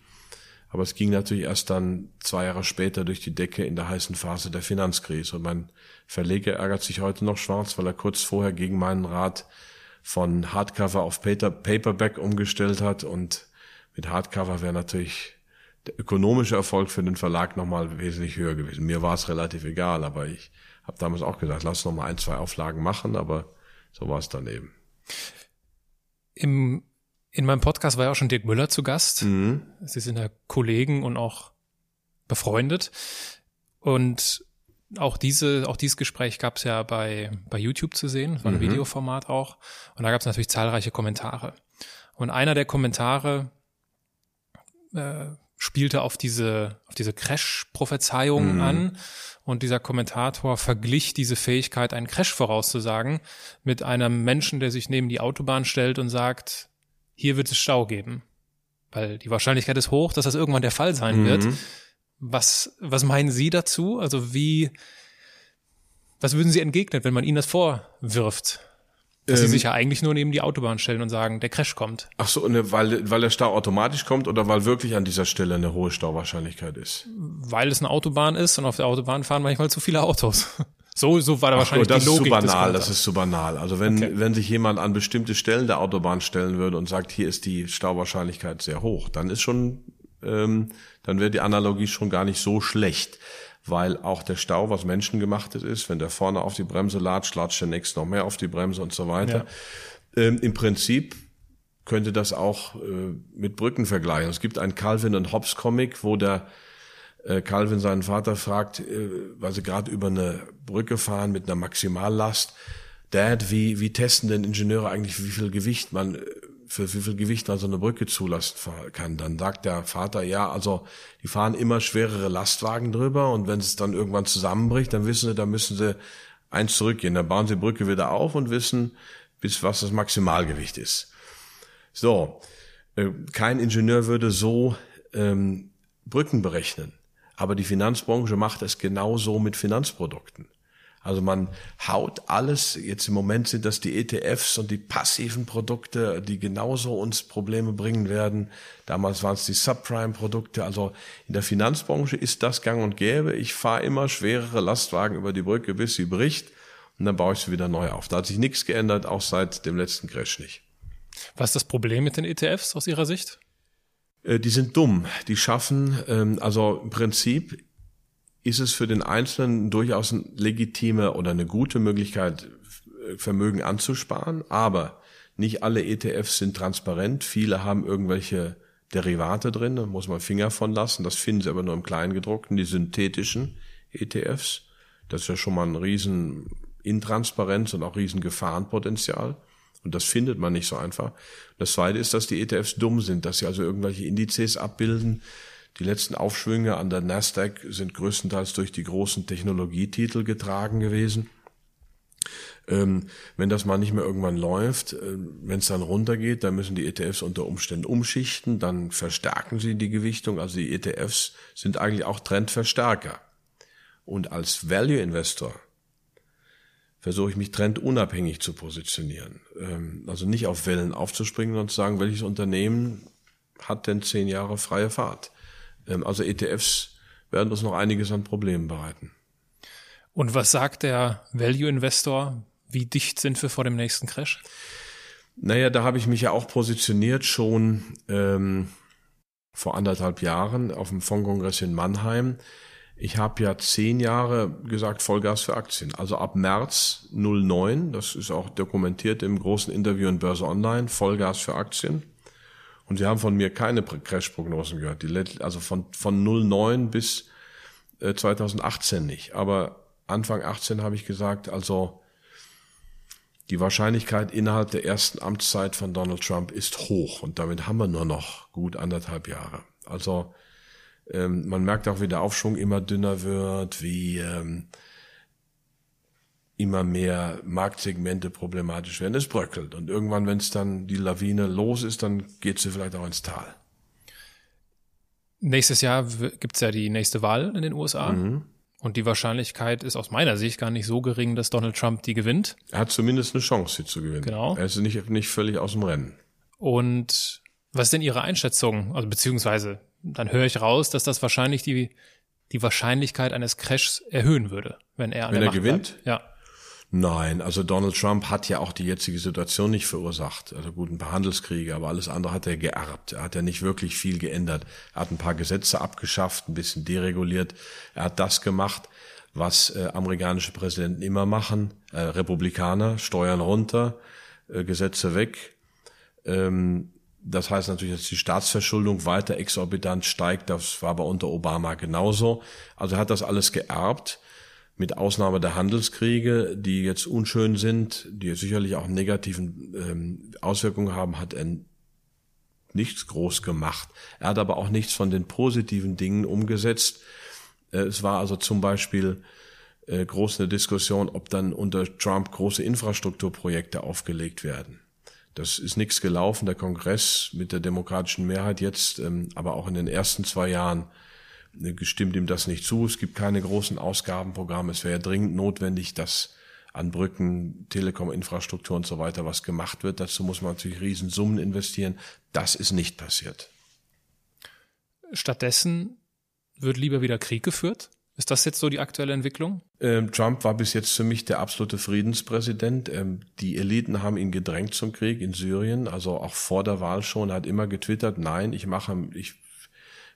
Aber es ging natürlich erst dann zwei Jahre später durch die Decke in der heißen Phase der Finanzkrise. Und mein Verleger ärgert sich heute noch schwarz, weil er kurz vorher gegen meinen Rat von Hardcover auf Paperback umgestellt hat. Und mit Hardcover wäre natürlich der ökonomische Erfolg für den Verlag nochmal wesentlich höher gewesen. Mir war es relativ egal, aber ich habe damals auch gesagt, lass noch mal ein, zwei Auflagen machen, aber so war es dann eben. Im in meinem Podcast war ja auch schon Dirk Müller zu Gast. Mhm. Sie sind ja Kollegen und auch befreundet. Und auch diese, auch dieses Gespräch gab es ja bei, bei YouTube zu sehen, von einem mhm. Videoformat auch. Und da gab es natürlich zahlreiche Kommentare. Und einer der Kommentare äh, spielte auf diese, auf diese Crash-Prophezeiungen mhm. an. Und dieser Kommentator verglich diese Fähigkeit, einen Crash vorauszusagen, mit einem Menschen, der sich neben die Autobahn stellt und sagt, hier wird es Stau geben. Weil die Wahrscheinlichkeit ist hoch, dass das irgendwann der Fall sein mhm. wird. Was, was meinen Sie dazu? Also wie, was würden Sie entgegnen, wenn man Ihnen das vorwirft? Dass ähm, Sie sich ja eigentlich nur neben die Autobahn stellen und sagen, der Crash kommt. Ach so, ne, weil, weil der Stau automatisch kommt oder weil wirklich an dieser Stelle eine hohe Stauwahrscheinlichkeit ist? Weil es eine Autobahn ist und auf der Autobahn fahren manchmal zu viele Autos. So, so war da wahrscheinlich Ach, das die Logik. Ist zu banal, das ist zu banal. Also wenn, okay. wenn sich jemand an bestimmte Stellen der Autobahn stellen würde und sagt, hier ist die Stauwahrscheinlichkeit sehr hoch, dann ist schon, ähm, dann wäre die Analogie schon gar nicht so schlecht. Weil auch der Stau, was menschengemachtes ist, wenn der vorne auf die Bremse latscht, latscht der nächste noch mehr auf die Bremse und so weiter. Ja. Ähm, Im Prinzip könnte das auch äh, mit Brücken vergleichen. Es gibt einen Calvin und Hobbes Comic, wo der äh, Calvin seinen Vater fragt, äh, weil sie gerade über eine Brücke fahren mit einer Maximallast. Dad, wie, wie testen denn Ingenieure eigentlich, wie viel Gewicht man äh, für wie viel Gewicht man so eine Brücke zulassen kann. Dann sagt der Vater, ja, also die fahren immer schwerere Lastwagen drüber und wenn es dann irgendwann zusammenbricht, dann wissen sie, da müssen sie eins zurückgehen. Dann bauen sie die Brücke wieder auf und wissen, bis was das Maximalgewicht ist. So, äh, kein Ingenieur würde so ähm, Brücken berechnen. Aber die Finanzbranche macht es genauso mit Finanzprodukten. Also man haut alles, jetzt im Moment sind das die ETFs und die passiven Produkte, die genauso uns Probleme bringen werden. Damals waren es die Subprime-Produkte. Also in der Finanzbranche ist das gang und gäbe. Ich fahre immer schwerere Lastwagen über die Brücke, bis sie bricht und dann baue ich sie wieder neu auf. Da hat sich nichts geändert, auch seit dem letzten Crash nicht. Was ist das Problem mit den ETFs aus Ihrer Sicht? Äh, die sind dumm. Die schaffen, ähm, also im Prinzip ist es für den Einzelnen durchaus eine legitime oder eine gute Möglichkeit, Vermögen anzusparen, aber nicht alle ETFs sind transparent. Viele haben irgendwelche Derivate drin, da muss man Finger von lassen. Das finden Sie aber nur im Kleingedruckten, die synthetischen ETFs. Das ist ja schon mal ein riesen Intransparenz und auch riesen Gefahrenpotenzial. Und das findet man nicht so einfach. Das zweite ist, dass die ETFs dumm sind, dass sie also irgendwelche Indizes abbilden. Die letzten Aufschwünge an der Nasdaq sind größtenteils durch die großen Technologietitel getragen gewesen. Ähm, wenn das mal nicht mehr irgendwann läuft, äh, wenn es dann runtergeht, dann müssen die ETFs unter Umständen umschichten, dann verstärken sie die Gewichtung. Also die ETFs sind eigentlich auch Trendverstärker. Und als Value Investor versuche ich mich trendunabhängig zu positionieren. Ähm, also nicht auf Wellen aufzuspringen und zu sagen, welches Unternehmen hat denn zehn Jahre freie Fahrt. Ähm, also ETFs werden uns noch einiges an Problemen bereiten. Und was sagt der Value Investor? Wie dicht sind wir vor dem nächsten Crash? Naja, da habe ich mich ja auch positioniert schon ähm, vor anderthalb Jahren auf dem Fondkongress in Mannheim. Ich habe ja zehn Jahre gesagt, Vollgas für Aktien. Also ab März 09, das ist auch dokumentiert im großen Interview in Börse Online, Vollgas für Aktien. Und Sie haben von mir keine Crash-Prognosen gehört. Die, also von, von 09 bis äh, 2018 nicht. Aber Anfang 18 habe ich gesagt, also die Wahrscheinlichkeit innerhalb der ersten Amtszeit von Donald Trump ist hoch. Und damit haben wir nur noch gut anderthalb Jahre. Also ähm, man merkt auch, wie der Aufschwung immer dünner wird, wie ähm, immer mehr Marktsegmente problematisch werden. Es bröckelt. Und irgendwann, wenn es dann die Lawine los ist, dann geht sie vielleicht auch ins Tal. Nächstes Jahr gibt's ja die nächste Wahl in den USA. Mhm. Und die Wahrscheinlichkeit ist aus meiner Sicht gar nicht so gering, dass Donald Trump die gewinnt. Er hat zumindest eine Chance, sie zu gewinnen. Genau. Er ist nicht, nicht völlig aus dem Rennen. Und was ist denn Ihre Einschätzung? Also beziehungsweise dann höre ich raus, dass das wahrscheinlich die, die Wahrscheinlichkeit eines Crashs erhöhen würde, wenn er an Wenn er Macht gewinnt? Bleibt. Ja. Nein, also Donald Trump hat ja auch die jetzige Situation nicht verursacht. Also gut, ein paar Handelskriege, aber alles andere hat er geerbt. Er hat ja nicht wirklich viel geändert. Er hat ein paar Gesetze abgeschafft, ein bisschen dereguliert. Er hat das gemacht, was äh, amerikanische Präsidenten immer machen. Äh, Republikaner, Steuern runter, äh, Gesetze weg. Ähm, das heißt natürlich, dass die Staatsverschuldung weiter exorbitant steigt. Das war aber unter Obama genauso. Also er hat das alles geerbt, mit Ausnahme der Handelskriege, die jetzt unschön sind, die sicherlich auch negativen ähm, Auswirkungen haben, hat er nichts groß gemacht. Er hat aber auch nichts von den positiven Dingen umgesetzt. Äh, es war also zum Beispiel äh, groß eine Diskussion, ob dann unter Trump große Infrastrukturprojekte aufgelegt werden. Das ist nichts gelaufen. Der Kongress mit der demokratischen Mehrheit jetzt, ähm, aber auch in den ersten zwei Jahren gestimmt ihm das nicht zu. Es gibt keine großen Ausgabenprogramme. Es wäre dringend notwendig, dass an Brücken, Telekom-Infrastruktur und so weiter was gemacht wird. Dazu muss man natürlich Riesensummen investieren. Das ist nicht passiert. Stattdessen wird lieber wieder Krieg geführt? Ist das jetzt so die aktuelle Entwicklung? Ähm, Trump war bis jetzt für mich der absolute Friedenspräsident. Ähm, die Eliten haben ihn gedrängt zum Krieg in Syrien, also auch vor der Wahl schon. Er hat immer getwittert, nein, ich mache, ich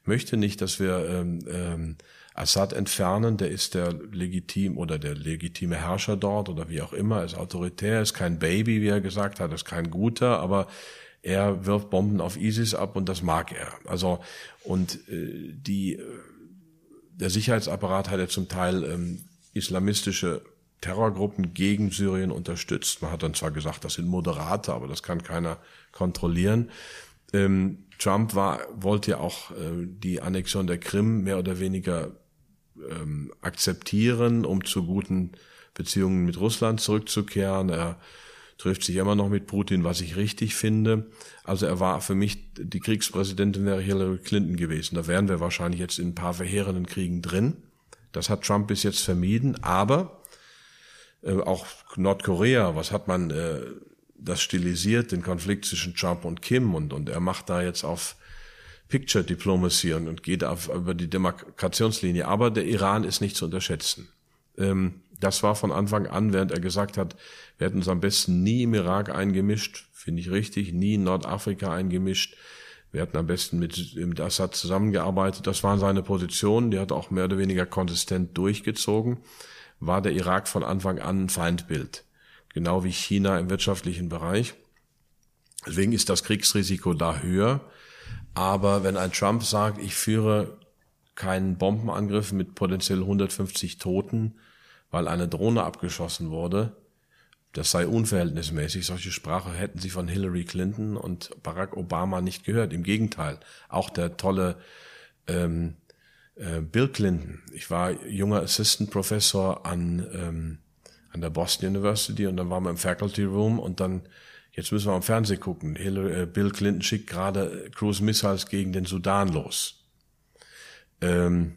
möchte nicht, dass wir ähm, ähm, Assad entfernen. Der ist der legitim oder der legitime Herrscher dort oder wie auch immer. Er ist autoritär, ist kein Baby, wie er gesagt hat, ist kein guter, aber er wirft Bomben auf ISIS ab und das mag er. Also und äh, die der Sicherheitsapparat hat ja zum Teil ähm, islamistische Terrorgruppen gegen Syrien unterstützt. Man hat dann zwar gesagt, das sind Moderate, aber das kann keiner kontrollieren. Ähm, Trump war, wollte ja auch äh, die Annexion der Krim mehr oder weniger ähm, akzeptieren, um zu guten Beziehungen mit Russland zurückzukehren. Er trifft sich immer noch mit Putin, was ich richtig finde. Also er war für mich, die Kriegspräsidentin wäre Hillary Clinton gewesen. Da wären wir wahrscheinlich jetzt in ein paar verheerenden Kriegen drin. Das hat Trump bis jetzt vermieden, aber äh, auch Nordkorea, was hat man äh, das stilisiert, den Konflikt zwischen Trump und Kim und, und er macht da jetzt auf Picture Diplomacy und, und geht auf, über die Demarkationslinie. Aber der Iran ist nicht zu unterschätzen. Ähm, das war von Anfang an, während er gesagt hat, wir hätten uns am besten nie im Irak eingemischt, finde ich richtig, nie in Nordafrika eingemischt. Wir hätten am besten mit, mit Assad zusammengearbeitet. Das waren seine Positionen, die hat er auch mehr oder weniger konsistent durchgezogen. War der Irak von Anfang an ein Feindbild. Genau wie China im wirtschaftlichen Bereich. Deswegen ist das Kriegsrisiko da höher. Aber wenn ein Trump sagt, ich führe keinen Bombenangriff mit potenziell 150 Toten, weil eine Drohne abgeschossen wurde, das sei unverhältnismäßig. Solche Sprache hätten sie von Hillary Clinton und Barack Obama nicht gehört. Im Gegenteil, auch der tolle ähm, äh, Bill Clinton. Ich war junger Assistant Professor an ähm, an der Boston University und dann waren wir im Faculty Room und dann jetzt müssen wir am Fernsehen gucken. Hillary, äh, Bill Clinton schickt gerade Cruise Missiles gegen den Sudan los. Ähm,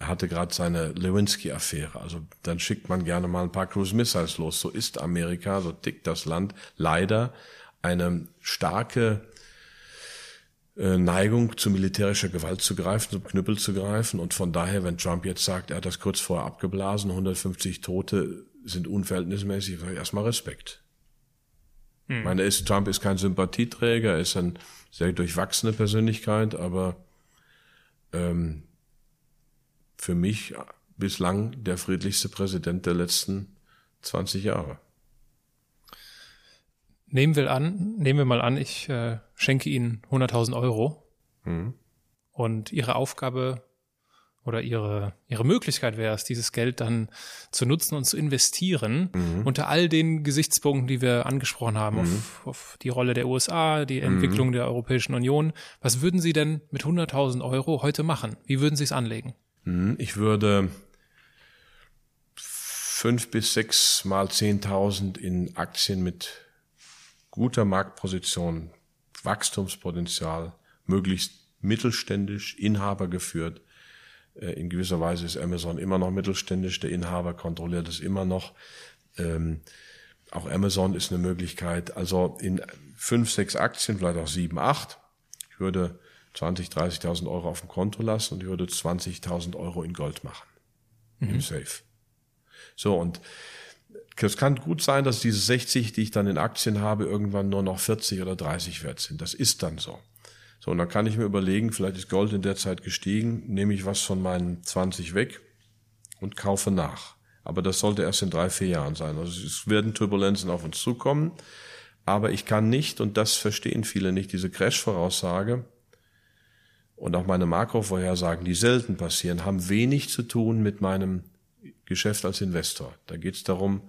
hatte gerade seine Lewinsky-Affäre. Also dann schickt man gerne mal ein paar Cruise Missiles los. So ist Amerika, so tickt das Land. Leider eine starke äh, Neigung zu militärischer Gewalt zu greifen, zum Knüppel zu greifen. Und von daher, wenn Trump jetzt sagt, er hat das kurz vorher abgeblasen, 150 Tote sind unverhältnismäßig, erstmal Respekt. Hm. Ich meine, ist, Trump ist kein Sympathieträger, er ist eine sehr durchwachsene Persönlichkeit, aber ähm, für mich bislang der friedlichste Präsident der letzten 20 Jahre. Nehmen wir an, nehmen wir mal an, ich äh, schenke Ihnen 100.000 Euro mhm. und Ihre Aufgabe oder ihre, ihre Möglichkeit wäre es, dieses Geld dann zu nutzen und zu investieren mhm. unter all den Gesichtspunkten, die wir angesprochen haben, mhm. auf, auf, die Rolle der USA, die mhm. Entwicklung der Europäischen Union. Was würden Sie denn mit 100.000 Euro heute machen? Wie würden Sie es anlegen? Mhm. Ich würde fünf bis sechs mal 10.000 in Aktien mit guter Marktposition, Wachstumspotenzial, möglichst mittelständisch, Inhaber geführt, in gewisser Weise ist Amazon immer noch mittelständisch, der Inhaber kontrolliert es immer noch. Ähm, auch Amazon ist eine Möglichkeit. Also in fünf, sechs Aktien, vielleicht auch sieben, acht. Ich würde 20, 30.000 Euro auf dem Konto lassen und ich würde 20.000 Euro in Gold machen. Mhm. Im Safe. So, und es kann gut sein, dass diese 60, die ich dann in Aktien habe, irgendwann nur noch 40 oder 30 wert sind. Das ist dann so. So, und dann kann ich mir überlegen, vielleicht ist Gold in der Zeit gestiegen, nehme ich was von meinen 20 weg und kaufe nach. Aber das sollte erst in drei, vier Jahren sein. Also es werden Turbulenzen auf uns zukommen. Aber ich kann nicht, und das verstehen viele nicht, diese Crash-Voraussage und auch meine Makrovorhersagen, die selten passieren, haben wenig zu tun mit meinem Geschäft als Investor. Da geht es darum,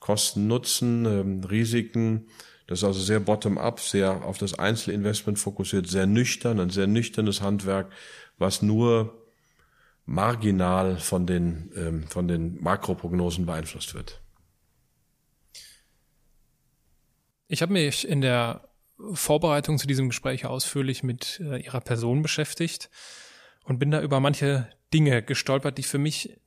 Kosten, Nutzen, ähm, Risiken, das ist also sehr bottom-up, sehr auf das Einzelinvestment fokussiert, sehr nüchtern, ein sehr nüchternes Handwerk, was nur marginal von den, ähm, von den Makroprognosen beeinflusst wird. Ich habe mich in der Vorbereitung zu diesem Gespräch ausführlich mit äh, Ihrer Person beschäftigt und bin da über manche Dinge gestolpert, die für mich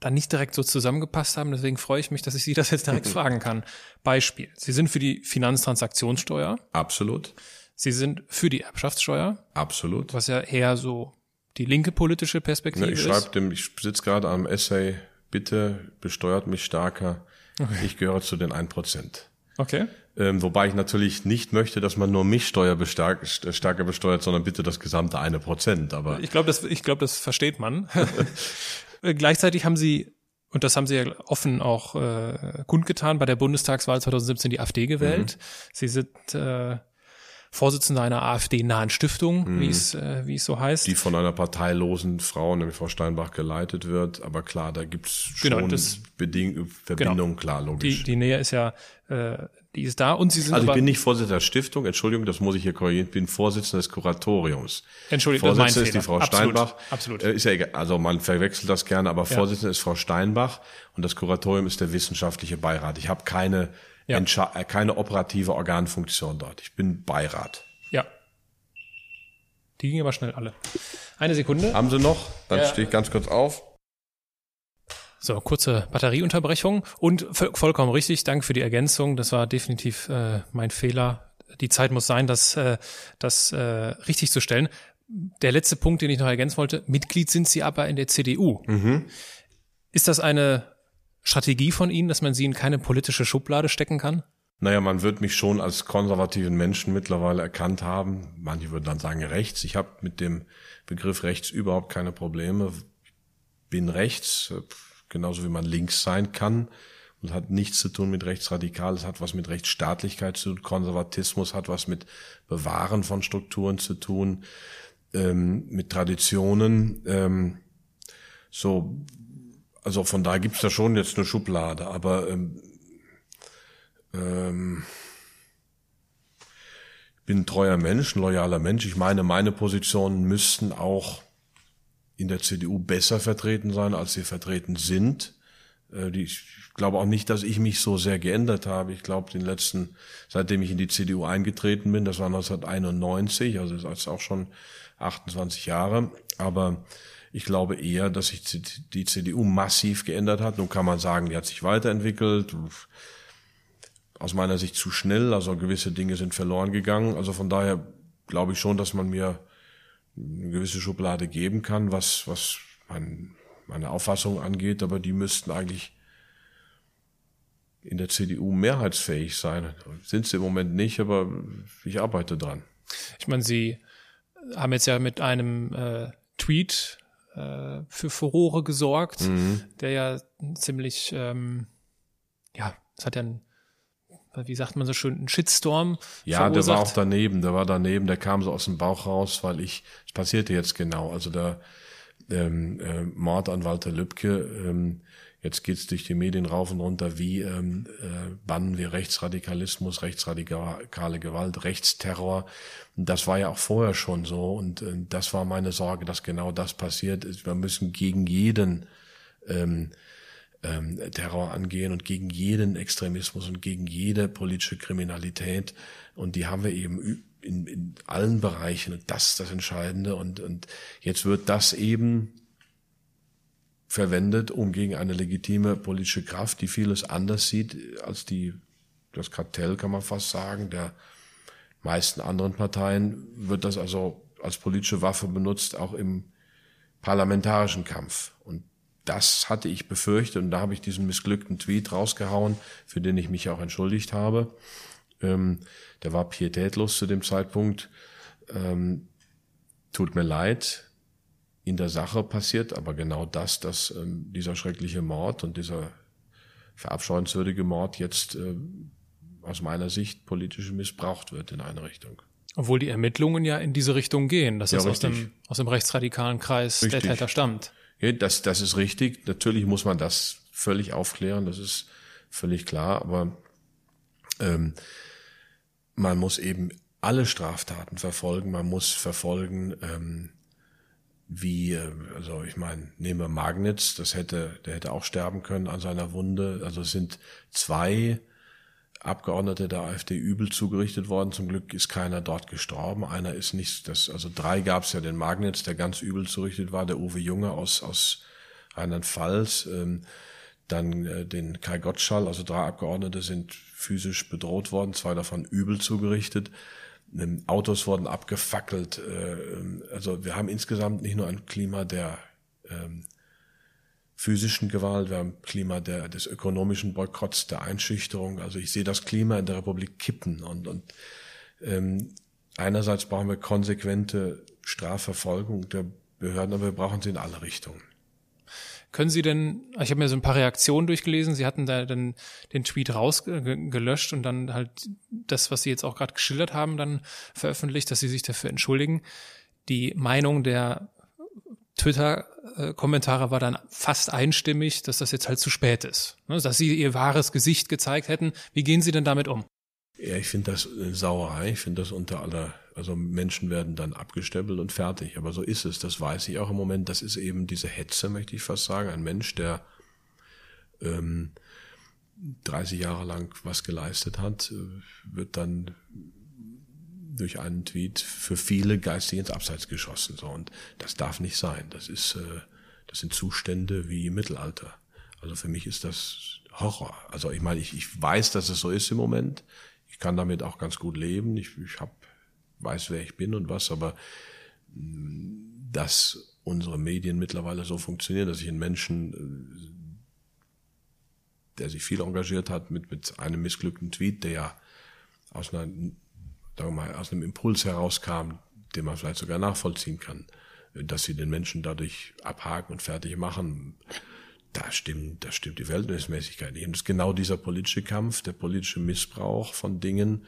dann nicht direkt so zusammengepasst haben. Deswegen freue ich mich, dass ich Sie das jetzt direkt fragen kann. Beispiel. Sie sind für die Finanztransaktionssteuer. Absolut. Sie sind für die Erbschaftssteuer. Absolut. Was ja eher so die linke politische Perspektive ich schreib Dem, ich sitze gerade am Essay, bitte besteuert mich stärker. Okay. Ich gehöre zu den 1%. Okay. Ähm, wobei ich natürlich nicht möchte, dass man nur mich stärker besteuert, sondern bitte das gesamte eine Prozent. Aber ich glaube, das, ich glaube, das versteht man. Äh, gleichzeitig haben sie, und das haben sie ja offen auch äh, kundgetan, bei der Bundestagswahl 2017 die AfD gewählt. Mhm. Sie sind äh, Vorsitzender einer AfD-nahen Stiftung, mhm. wie es äh, wie es so heißt. Die von einer parteilosen Frau, nämlich Frau Steinbach, geleitet wird. Aber klar, da gibt's genau, schon genau, das, Beding Verbindungen, genau. klar, logisch. Die, die Nähe ist ja, äh, die ist da und Sie sind Also ich bin nicht Vorsitzender der Stiftung, Entschuldigung, das muss ich hier korrigieren, ich bin Vorsitzender des Kuratoriums. Entschuldigung, Vorsitzende ist die Frau absolut, Steinbach. Absolut. Äh, ist ja egal, also man verwechselt das gerne, aber ja. Vorsitzende ist Frau Steinbach und das Kuratorium ist der wissenschaftliche Beirat. Ich habe keine ja. Äh, keine operative Organfunktion dort. Ich bin Beirat. Ja. Die gingen aber schnell alle. Eine Sekunde. Haben Sie noch? Dann ja. stehe ich ganz kurz auf. So, kurze Batterieunterbrechung und vollkommen richtig, danke für die Ergänzung. Das war definitiv äh, mein Fehler. Die Zeit muss sein, das, äh, das äh, richtig zu stellen. Der letzte Punkt, den ich noch ergänzen wollte, Mitglied sind Sie aber in der CDU. Mhm. Ist das eine Strategie von Ihnen, dass man Sie in keine politische Schublade stecken kann? Naja, man wird mich schon als konservativen Menschen mittlerweile erkannt haben. Manche würden dann sagen rechts. Ich habe mit dem Begriff rechts überhaupt keine Probleme. Bin rechts, genauso wie man links sein kann. Und hat nichts zu tun mit rechtsradikal. Es hat was mit Rechtsstaatlichkeit zu tun. Konservatismus hat was mit Bewahren von Strukturen zu tun, ähm, mit Traditionen. Ähm, so also von da gibt's da schon jetzt eine Schublade, aber ähm, ähm, ich bin ein treuer Mensch, ein loyaler Mensch. Ich meine, meine Positionen müssten auch in der CDU besser vertreten sein, als sie vertreten sind. Äh, ich glaube auch nicht, dass ich mich so sehr geändert habe. Ich glaube, den letzten, seitdem ich in die CDU eingetreten bin, das war 1991, also das ist auch schon 28 Jahre, aber ich glaube eher, dass sich die CDU massiv geändert hat. Nun kann man sagen, die hat sich weiterentwickelt. Aus meiner Sicht zu schnell, also gewisse Dinge sind verloren gegangen. Also von daher glaube ich schon, dass man mir eine gewisse Schublade geben kann, was, was mein, meine Auffassung angeht, aber die müssten eigentlich in der CDU mehrheitsfähig sein. Sind sie im Moment nicht, aber ich arbeite dran. Ich meine, Sie haben jetzt ja mit einem äh, Tweet äh, für Furore gesorgt, mhm. der ja ziemlich, ähm, ja, es hat ja ein wie sagt man so schön, ein Shitstorm. Ja, verursacht. der war auch daneben, der war daneben, der kam so aus dem Bauch raus, weil ich, es passierte jetzt genau, also der ähm, äh, Mord an Walter Lübcke, ähm, Jetzt geht's durch die Medien rauf und runter, wie ähm, äh, bannen wir Rechtsradikalismus, rechtsradikale Gewalt, Rechtsterror. Das war ja auch vorher schon so und äh, das war meine Sorge, dass genau das passiert ist. Wir müssen gegen jeden ähm, ähm, Terror angehen und gegen jeden Extremismus und gegen jede politische Kriminalität. Und die haben wir eben in, in allen Bereichen. Und das ist das Entscheidende. Und, und jetzt wird das eben verwendet, um gegen eine legitime politische Kraft, die vieles anders sieht als die, das Kartell kann man fast sagen, der meisten anderen Parteien, wird das also als politische Waffe benutzt, auch im parlamentarischen Kampf. Das hatte ich befürchtet und da habe ich diesen missglückten Tweet rausgehauen, für den ich mich auch entschuldigt habe. Ähm, der war pietätlos zu dem Zeitpunkt. Ähm, tut mir leid, in der Sache passiert, aber genau das, dass ähm, dieser schreckliche Mord und dieser verabscheuenswürdige Mord jetzt äh, aus meiner Sicht politisch missbraucht wird in eine Richtung. Obwohl die Ermittlungen ja in diese Richtung gehen, dass ja, es aus dem, aus dem rechtsradikalen Kreis richtig. der Täter stammt. Das, das ist richtig. Natürlich muss man das völlig aufklären, das ist völlig klar, aber ähm, man muss eben alle Straftaten verfolgen, man muss verfolgen, ähm, wie, äh, also ich meine, nehmen wir Magnitz, das hätte, der hätte auch sterben können an seiner Wunde. Also es sind zwei Abgeordnete der AfD übel zugerichtet worden. Zum Glück ist keiner dort gestorben. Einer ist nicht, das, also drei gab es ja den Magnitz, der ganz übel zugerichtet war, der Uwe Junge aus, aus Rheinland-Pfalz. Ähm, dann äh, den Kai Gottschall, also drei Abgeordnete sind physisch bedroht worden, zwei davon übel zugerichtet. Autos wurden abgefackelt. Äh, also wir haben insgesamt nicht nur ein Klima der ähm, physischen Gewalt, wir haben Klima der, des ökonomischen Boykotts, der Einschüchterung. Also ich sehe das Klima in der Republik kippen und, und ähm, einerseits brauchen wir konsequente Strafverfolgung der Behörden, aber wir brauchen sie in alle Richtungen. Können Sie denn, ich habe mir so ein paar Reaktionen durchgelesen, Sie hatten da dann den Tweet rausgelöscht und dann halt das, was Sie jetzt auch gerade geschildert haben, dann veröffentlicht, dass Sie sich dafür entschuldigen. Die Meinung der Twitter-Kommentare war dann fast einstimmig, dass das jetzt halt zu spät ist. Ne? Dass Sie Ihr wahres Gesicht gezeigt hätten. Wie gehen Sie denn damit um? Ja, ich finde das eine Sauerei. Ich finde das unter aller, also Menschen werden dann abgestempelt und fertig. Aber so ist es. Das weiß ich auch im Moment. Das ist eben diese Hetze, möchte ich fast sagen. Ein Mensch, der ähm, 30 Jahre lang was geleistet hat, äh, wird dann durch einen Tweet für viele geistig ins Abseits geschossen. So und das darf nicht sein. Das ist, äh, das sind Zustände wie im Mittelalter. Also für mich ist das Horror. Also ich meine, ich, ich weiß, dass es so ist im Moment. Ich kann damit auch ganz gut leben. Ich, ich hab, weiß, wer ich bin und was, aber mm, dass unsere Medien mittlerweile so funktionieren, dass ich einen Menschen, äh, der sich viel engagiert hat, mit, mit einem missglückten Tweet, der ja aus einer, sagen wir mal, aus einem Impuls herauskam, den man vielleicht sogar nachvollziehen kann, dass sie den Menschen dadurch abhaken und fertig machen da stimmt, da stimmt die Verhältnismäßigkeit nicht. Und das ist genau dieser politische Kampf, der politische Missbrauch von Dingen,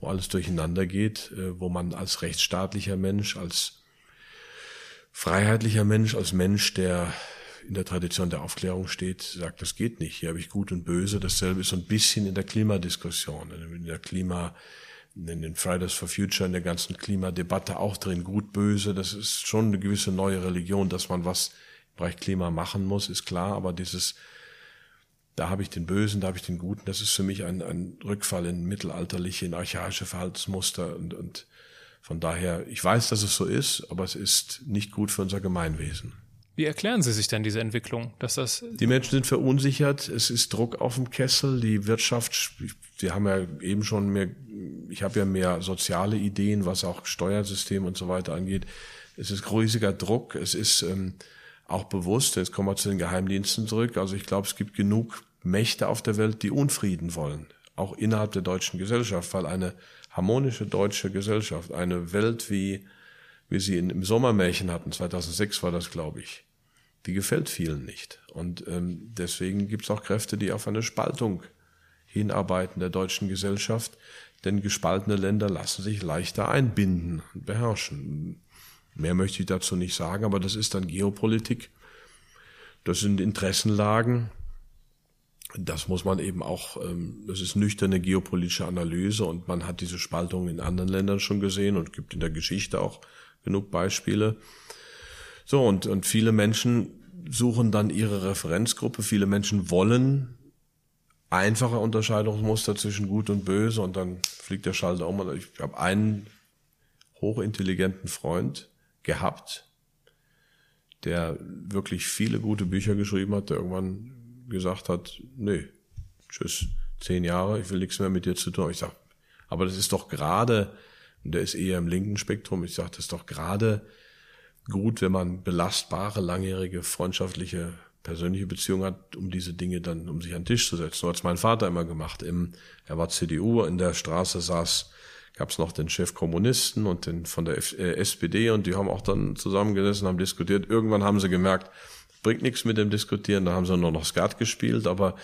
wo alles durcheinander geht, äh, wo man als rechtsstaatlicher Mensch, als freiheitlicher Mensch, als Mensch, der in der Tradition der Aufklärung steht, sagt, das geht nicht. Hier habe ich Gut und Böse. Dasselbe ist so ein bisschen in der Klimadiskussion, in der Klima, in den Fridays for Future, in der ganzen Klimadebatte auch drin. Gut, Böse, das ist schon eine gewisse neue Religion, dass man was Bereich Klima machen muss, ist klar, aber dieses, da habe ich den Bösen, da habe ich den Guten, das ist für mich ein, ein Rückfall in mittelalterliche, in archaische Verhaltensmuster und, und von daher, ich weiß, dass es so ist, aber es ist nicht gut für unser Gemeinwesen. Wie erklären Sie sich denn diese Entwicklung, dass das? Die Menschen sind verunsichert. Es ist Druck auf dem Kessel. Die Wirtschaft, wir haben ja eben schon mehr, ich habe ja mehr soziale Ideen, was auch Steuersystem und so weiter angeht. Es ist riesiger Druck. Es ist, ähm, auch bewusst, jetzt kommen wir zu den Geheimdiensten zurück, also ich glaube, es gibt genug Mächte auf der Welt, die Unfrieden wollen, auch innerhalb der deutschen Gesellschaft, weil eine harmonische deutsche Gesellschaft, eine Welt, wie wir sie in, im Sommermärchen hatten, 2006 war das, glaube ich, die gefällt vielen nicht. Und ähm, deswegen gibt es auch Kräfte, die auf eine Spaltung hinarbeiten der deutschen Gesellschaft, denn gespaltene Länder lassen sich leichter einbinden und beherrschen. Mehr möchte ich dazu nicht sagen, aber das ist dann Geopolitik. Das sind Interessenlagen. Das muss man eben auch, ähm, das ist nüchterne geopolitische Analyse und man hat diese Spaltung in anderen Ländern schon gesehen und gibt in der Geschichte auch genug Beispiele. So, und, und viele Menschen suchen dann ihre Referenzgruppe. Viele Menschen wollen einfache Unterscheidungsmuster zwischen Gut und Böse und dann fliegt der Schalter um. Ich habe einen hochintelligenten Freund, gehabt, der wirklich viele gute Bücher geschrieben hat, der irgendwann gesagt hat, nee, tschüss, zehn Jahre, ich will nichts mehr mit dir zu tun. Ich sag, aber das ist doch gerade, und der ist eher im linken Spektrum, ich sage, das ist doch gerade gut, wenn man belastbare, langjährige, freundschaftliche, persönliche Beziehungen hat, um diese Dinge dann, um sich an den Tisch zu setzen. So hat es mein Vater immer gemacht. Im, er war CDU, in der Straße saß gab es noch den Chef Kommunisten und den von der F äh, SPD und die haben auch dann zusammengesessen, haben diskutiert. Irgendwann haben sie gemerkt, bringt nichts mit dem Diskutieren, da haben sie nur noch Skat gespielt, aber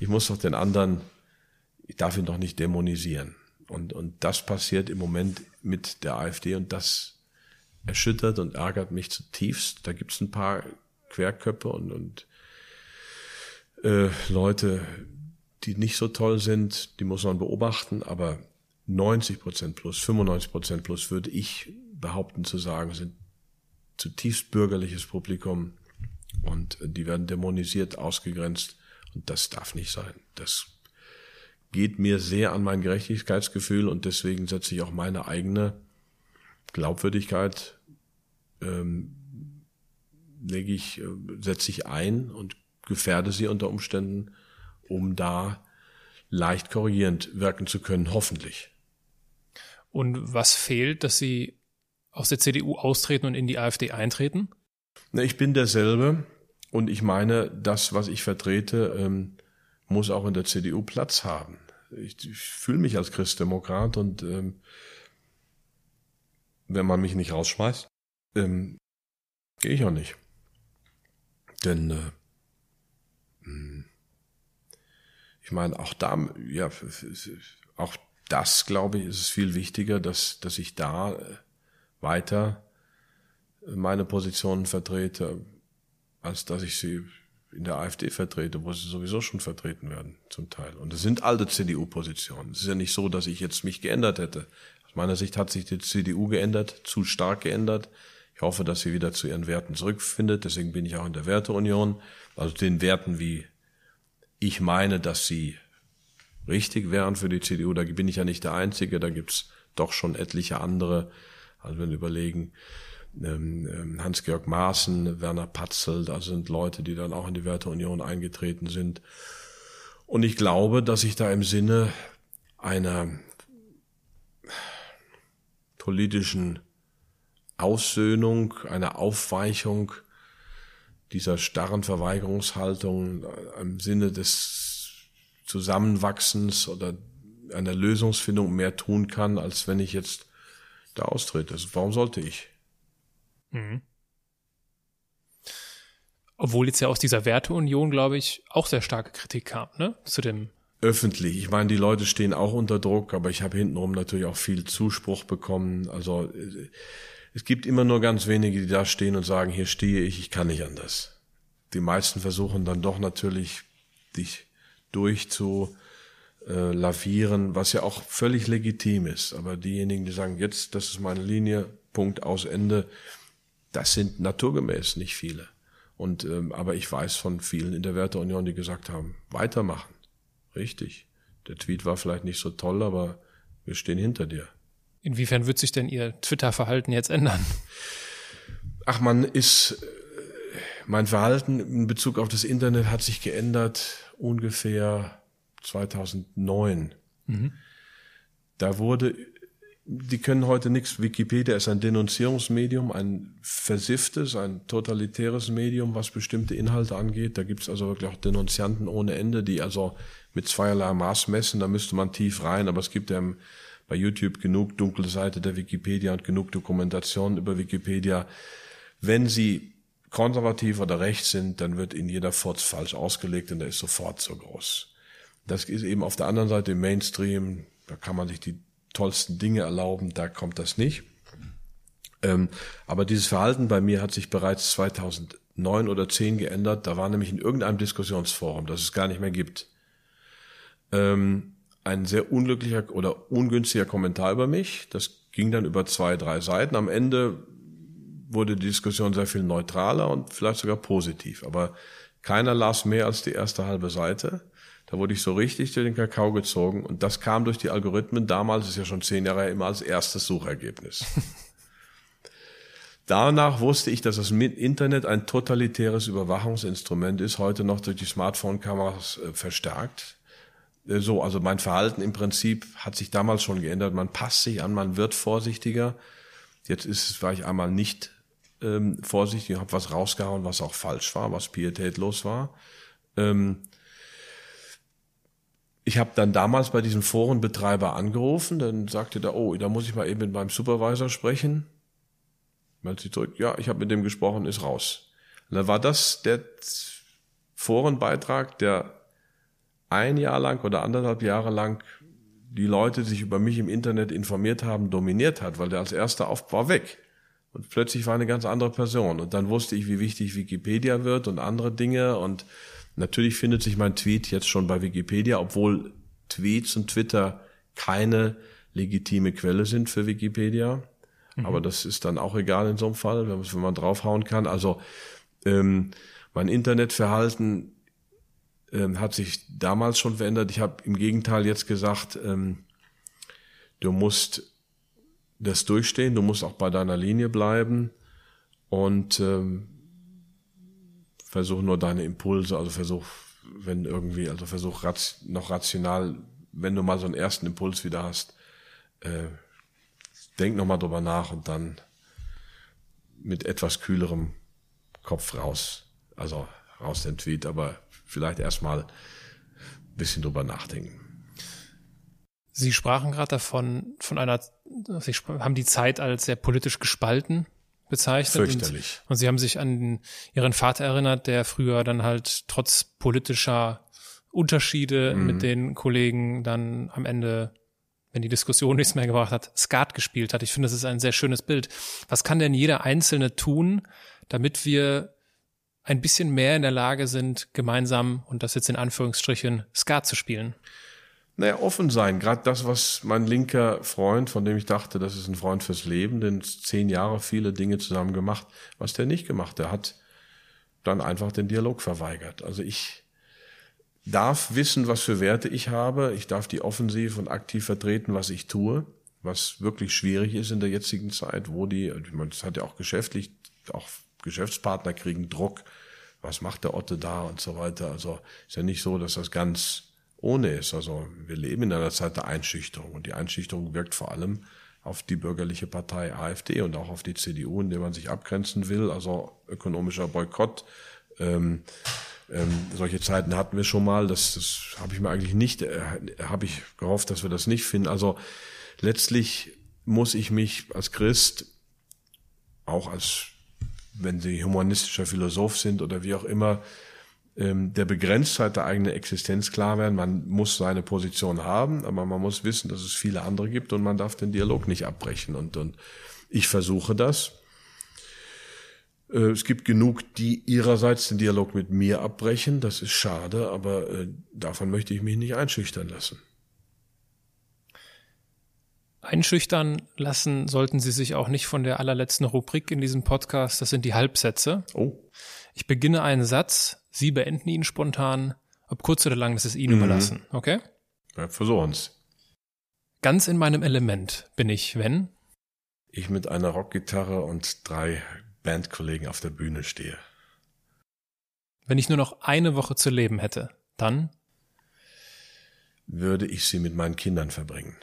ich muss doch den anderen, ich darf ihn doch nicht dämonisieren. Und, und das passiert im Moment mit der AfD und das erschüttert und ärgert mich zutiefst. Da gibt es ein paar Querköpfe und, und äh, Leute, die nicht so toll sind, die muss man beobachten, aber 90 Prozent plus, 95 Prozent plus, würde ich behaupten zu sagen, sind zutiefst bürgerliches Publikum und die werden dämonisiert, ausgegrenzt und das darf nicht sein. Das geht mir sehr an mein Gerechtigkeitsgefühl und deswegen setze ich auch meine eigene Glaubwürdigkeit ähm, lege ich, äh, setze ich ein und gefährde sie unter Umständen, um da leicht korrigierend wirken zu können, hoffentlich. Und was fehlt, dass Sie aus der CDU austreten und in die AfD eintreten? Na, ich bin derselbe und ich meine, das, was ich vertrete, ähm, muss auch in der CDU Platz haben. Ich, ich fühle mich als Christdemokrat und ähm, wenn man mich nicht rausschmeißt, ähm, gehe ich auch nicht. Denn äh, Hm. Ich meine, auch da, ja, auch das, glaube ich, ist es viel wichtiger, dass, dass ich da äh, weiter meine Positionen vertrete, als dass ich sie in der AfD vertrete, wo sie sowieso schon vertreten werden, zum Teil. Und es sind alte CDU-Positionen. Es ist ja nicht so, dass ich jetzt mich geändert hätte. Aus meiner Sicht hat sich die CDU geändert, zu stark geändert. Ich hoffe, dass sie wieder zu ihren Werten zurückfindet. Deswegen bin ich auch in der Werteunion. Also den Werten, wie ich meine, dass sie richtig wären für die CDU. Da bin ich ja nicht der Einzige. Da gibt's doch schon etliche andere. Also wenn wir überlegen, ähm, ähm, Hans-Georg Maaßen, Werner Patzel, da sind Leute, die dann auch in die Werteunion eingetreten sind. Und ich glaube, dass ich da im Sinne einer politischen Aussöhnung, einer Aufweichung dieser starren Verweigerungshaltung im Sinne des Zusammenwachsens oder einer Lösungsfindung mehr tun kann, als wenn ich jetzt da austrete. Also warum sollte ich? Mhm. Obwohl jetzt ja aus dieser Werteunion, glaube ich, auch sehr starke Kritik kam, ne? Zu dem. Öffentlich. Ich meine, die Leute stehen auch unter Druck, aber ich habe hintenrum natürlich auch viel Zuspruch bekommen. Also äh, es gibt immer nur ganz wenige, die da stehen und sagen, hier stehe ich, ich kann nicht anders. Die meisten versuchen dann doch natürlich, dich durchzu äh, was ja auch völlig legitim ist. Aber diejenigen, die sagen, jetzt, das ist meine Linie, Punkt aus Ende, das sind naturgemäß nicht viele. Und ähm, aber ich weiß von vielen in der Werteunion, die gesagt haben, weitermachen. Richtig. Der Tweet war vielleicht nicht so toll, aber wir stehen hinter dir. Inwiefern wird sich denn Ihr Twitter-Verhalten jetzt ändern? Ach, man ist, mein Verhalten in Bezug auf das Internet hat sich geändert ungefähr 2009. Mhm. Da wurde die können heute nichts. Wikipedia ist ein Denunzierungsmedium, ein versifftes, ein totalitäres Medium, was bestimmte Inhalte angeht. Da gibt's also wirklich auch Denunzianten ohne Ende, die also mit zweierlei Maß messen. Da müsste man tief rein, aber es gibt ja bei YouTube genug dunkle Seite der Wikipedia und genug Dokumentationen über Wikipedia. Wenn sie konservativ oder rechts sind, dann wird ihnen jeder Furz falsch ausgelegt und der ist sofort so groß. Das ist eben auf der anderen Seite im Mainstream, da kann man sich die tollsten Dinge erlauben, da kommt das nicht. Ähm, aber dieses Verhalten bei mir hat sich bereits 2009 oder 10 geändert. Da war nämlich in irgendeinem Diskussionsforum, das es gar nicht mehr gibt, ähm, ein sehr unglücklicher oder ungünstiger Kommentar über mich. Das ging dann über zwei, drei Seiten. Am Ende wurde die Diskussion sehr viel neutraler und vielleicht sogar positiv. Aber keiner las mehr als die erste halbe Seite. Da wurde ich so richtig durch den Kakao gezogen und das kam durch die Algorithmen. Damals ist ja schon zehn Jahre immer als erstes Suchergebnis. Danach wusste ich, dass das Internet ein totalitäres Überwachungsinstrument ist, heute noch durch die Smartphone-Kameras äh, verstärkt. Äh, so, also mein Verhalten im Prinzip hat sich damals schon geändert. Man passt sich an, man wird vorsichtiger. Jetzt ist es, war ich einmal nicht ähm, vorsichtig, habe was rausgehauen, was auch falsch war, was pietätlos war. Ähm, ich habe dann damals bei diesem Forenbetreiber angerufen, dann sagte der, oh, da muss ich mal eben mit meinem Supervisor sprechen. Meldet sich zurück, ja, ich habe mit dem gesprochen, ist raus. Und dann war das der Forenbeitrag, der ein Jahr lang oder anderthalb Jahre lang die Leute, die sich über mich im Internet informiert haben, dominiert hat, weil der als erster auf war weg. Und plötzlich war eine ganz andere Person. Und dann wusste ich, wie wichtig Wikipedia wird und andere Dinge und Natürlich findet sich mein Tweet jetzt schon bei Wikipedia, obwohl Tweets und Twitter keine legitime Quelle sind für Wikipedia. Mhm. Aber das ist dann auch egal in so einem Fall, wenn man draufhauen kann. Also ähm, mein Internetverhalten ähm, hat sich damals schon verändert. Ich habe im Gegenteil jetzt gesagt, ähm, du musst das durchstehen, du musst auch bei deiner Linie bleiben und ähm, versuch nur deine Impulse, also versuch, wenn irgendwie, also versuch noch rational, wenn du mal so einen ersten Impuls wieder hast, äh, denk nochmal drüber nach und dann mit etwas kühlerem Kopf raus. Also raus den Tweet, aber vielleicht erstmal ein bisschen drüber nachdenken. Sie sprachen gerade davon, von einer, Sie haben die Zeit als sehr politisch gespalten bezeichnet. Fürchterlich. Und, und sie haben sich an ihren Vater erinnert, der früher dann halt trotz politischer Unterschiede Mhm. mit den Kollegen dann am Ende, wenn die Diskussion nichts mehr gebracht hat, Skat gespielt hat. Ich finde, das ist ein sehr schönes Bild. Was kann denn jeder Einzelne tun, damit wir ein bisschen mehr in der Lage sind, gemeinsam, und das jetzt in Anführungsstrichen, Skat zu spielen? Naja, offen sein. Gerade das, was mein linker Freund, von dem ich dachte, das ist ein Freund fürs Leben, denn zehn Jahre viele Dinge zusammen gemacht, was der nicht gemacht. Der hat dann einfach den Dialog verweigert. Also ich darf wissen, was für Werte ich habe. Ich darf die offensiv und aktiv vertreten, was ich tue, was wirklich schwierig ist in der jetzigen Zeit, wo die, ich meine, das hat ja auch geschäftlich, auch Geschäftspartner kriegen Druck. Was macht der Otte da und so weiter. Also ist ja nicht so, dass das ganz ohne ist. Also wir leben in einer Zeit der Einschüchterung und die Einschüchterung wirkt vor allem auf die bürgerliche Partei AfD und auch auf die CDU, in der man sich abgrenzen will, also ökonomischer Boykott. Ähm, ähm, solche Zeiten hatten wir schon mal. Das, das habe ich mir eigentlich nicht, äh, habe ich gehofft, dass wir das nicht finden. Also letztlich muss ich mich als Christ, auch als wenn Sie humanistischer Philosoph sind oder wie auch immer, ähm, der Begrenztheit der eigenen Existenz klar werden. Man muss seine Position haben, aber man muss wissen, dass es viele andere gibt und man darf den Dialog nicht abbrechen. Und, und ich versuche das. Äh, Es gibt genug, die ihrerseits den Dialog mit mir abbrechen. Das ist schade, aber äh, davon möchte ich mich nicht einschüchtern lassen. Einschüchtern lassen sollten Sie sich auch nicht von der allerletzten Rubrik in diesem Podcast. Das sind die Halbsätze. Oh, Ich beginne einen Satz, Sie beenden ihn spontan. Ob kurz oder lang, das ist Ihnen überlassen. Okay? ja, versuchen's. Ganz in meinem Element bin ich, wenn Ich mit einer Rockgitarre und drei Bandkollegen auf der Bühne stehe. wenn ich nur noch eine Woche zu leben hätte, dann Würde ich sie mit meinen Kindern verbringen.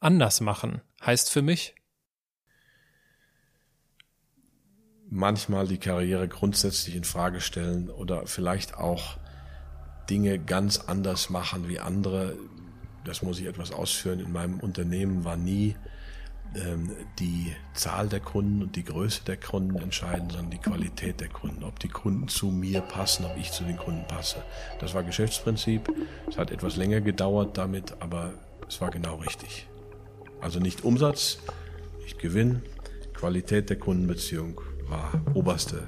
Anders machen heißt für mich manchmal die Karriere grundsätzlich in Frage stellen oder vielleicht auch Dinge ganz anders machen wie andere. Das muss ich etwas ausführen. In meinem Unternehmen war nie ähm, die Zahl der Kunden und die Größe der Kunden entscheidend, sondern die Qualität der Kunden. Ob die Kunden zu mir passen, ob ich zu den Kunden passe. Das war Geschäftsprinzip. Es hat etwas länger gedauert damit, aber es war genau richtig. Also nicht Umsatz, nicht Gewinn, Qualität der Kundenbeziehung war oberste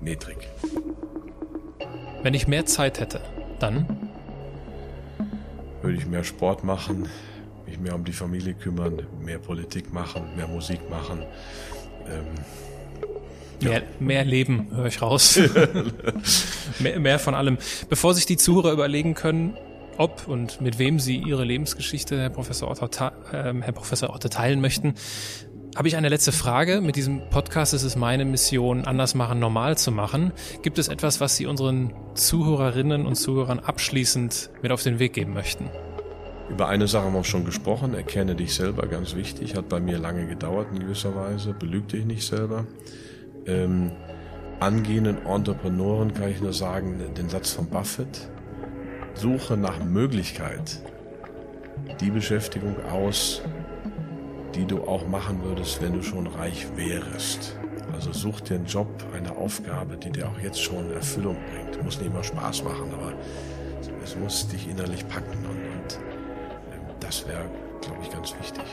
Metrik. wenn ich mehr Zeit hätte, dann Würde ich mehr Sport machen, mich mehr um die Familie kümmern, mehr Politik machen, mehr Musik machen. Ähm, Mehr, mehr Leben, höre ich raus. mehr, mehr von allem. Bevor sich die Zuhörer überlegen können, ob und mit wem sie ihre Lebensgeschichte, Herr Professor Otto, ähm, Herr Professor Otto teilen möchten, habe ich eine letzte Frage. Mit diesem Podcast ist es meine Mission, anders machen, normal zu machen. Gibt es etwas, was Sie unseren Zuhörerinnen und Zuhörern abschließend mit auf den Weg geben möchten? über eine Sache haben wir schon gesprochen. Erkenne dich selber, ganz wichtig. Hat bei mir lange gedauert in gewisser Weise. Belüg dich nicht selber. Ähm, angehenden Entrepreneuren kann ich nur sagen, den Satz von Buffett. Suche nach Möglichkeit die Beschäftigung aus, die du auch machen würdest, wenn du schon reich wärest. Also such dir einen Job, eine Aufgabe, die dir auch jetzt schon Erfüllung bringt. Muss nicht immer Spaß machen, aber es muss dich innerlich packen und, und ähm, das wäre, glaube ich, ganz wichtig.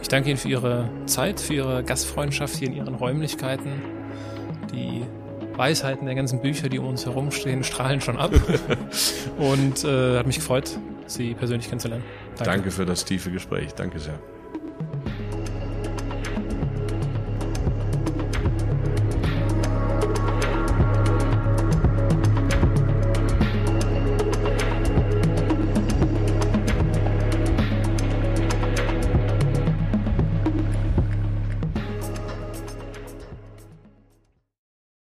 Ich danke Ihnen für Ihre Zeit, für Ihre Gastfreundschaft hier in Ihren Räumlichkeiten. Die Weisheiten der ganzen Bücher, die um uns herumstehen, strahlen schon ab. Und äh, hat mich gefreut, Sie persönlich kennenzulernen. Danke für das tiefe Gespräch. Danke sehr.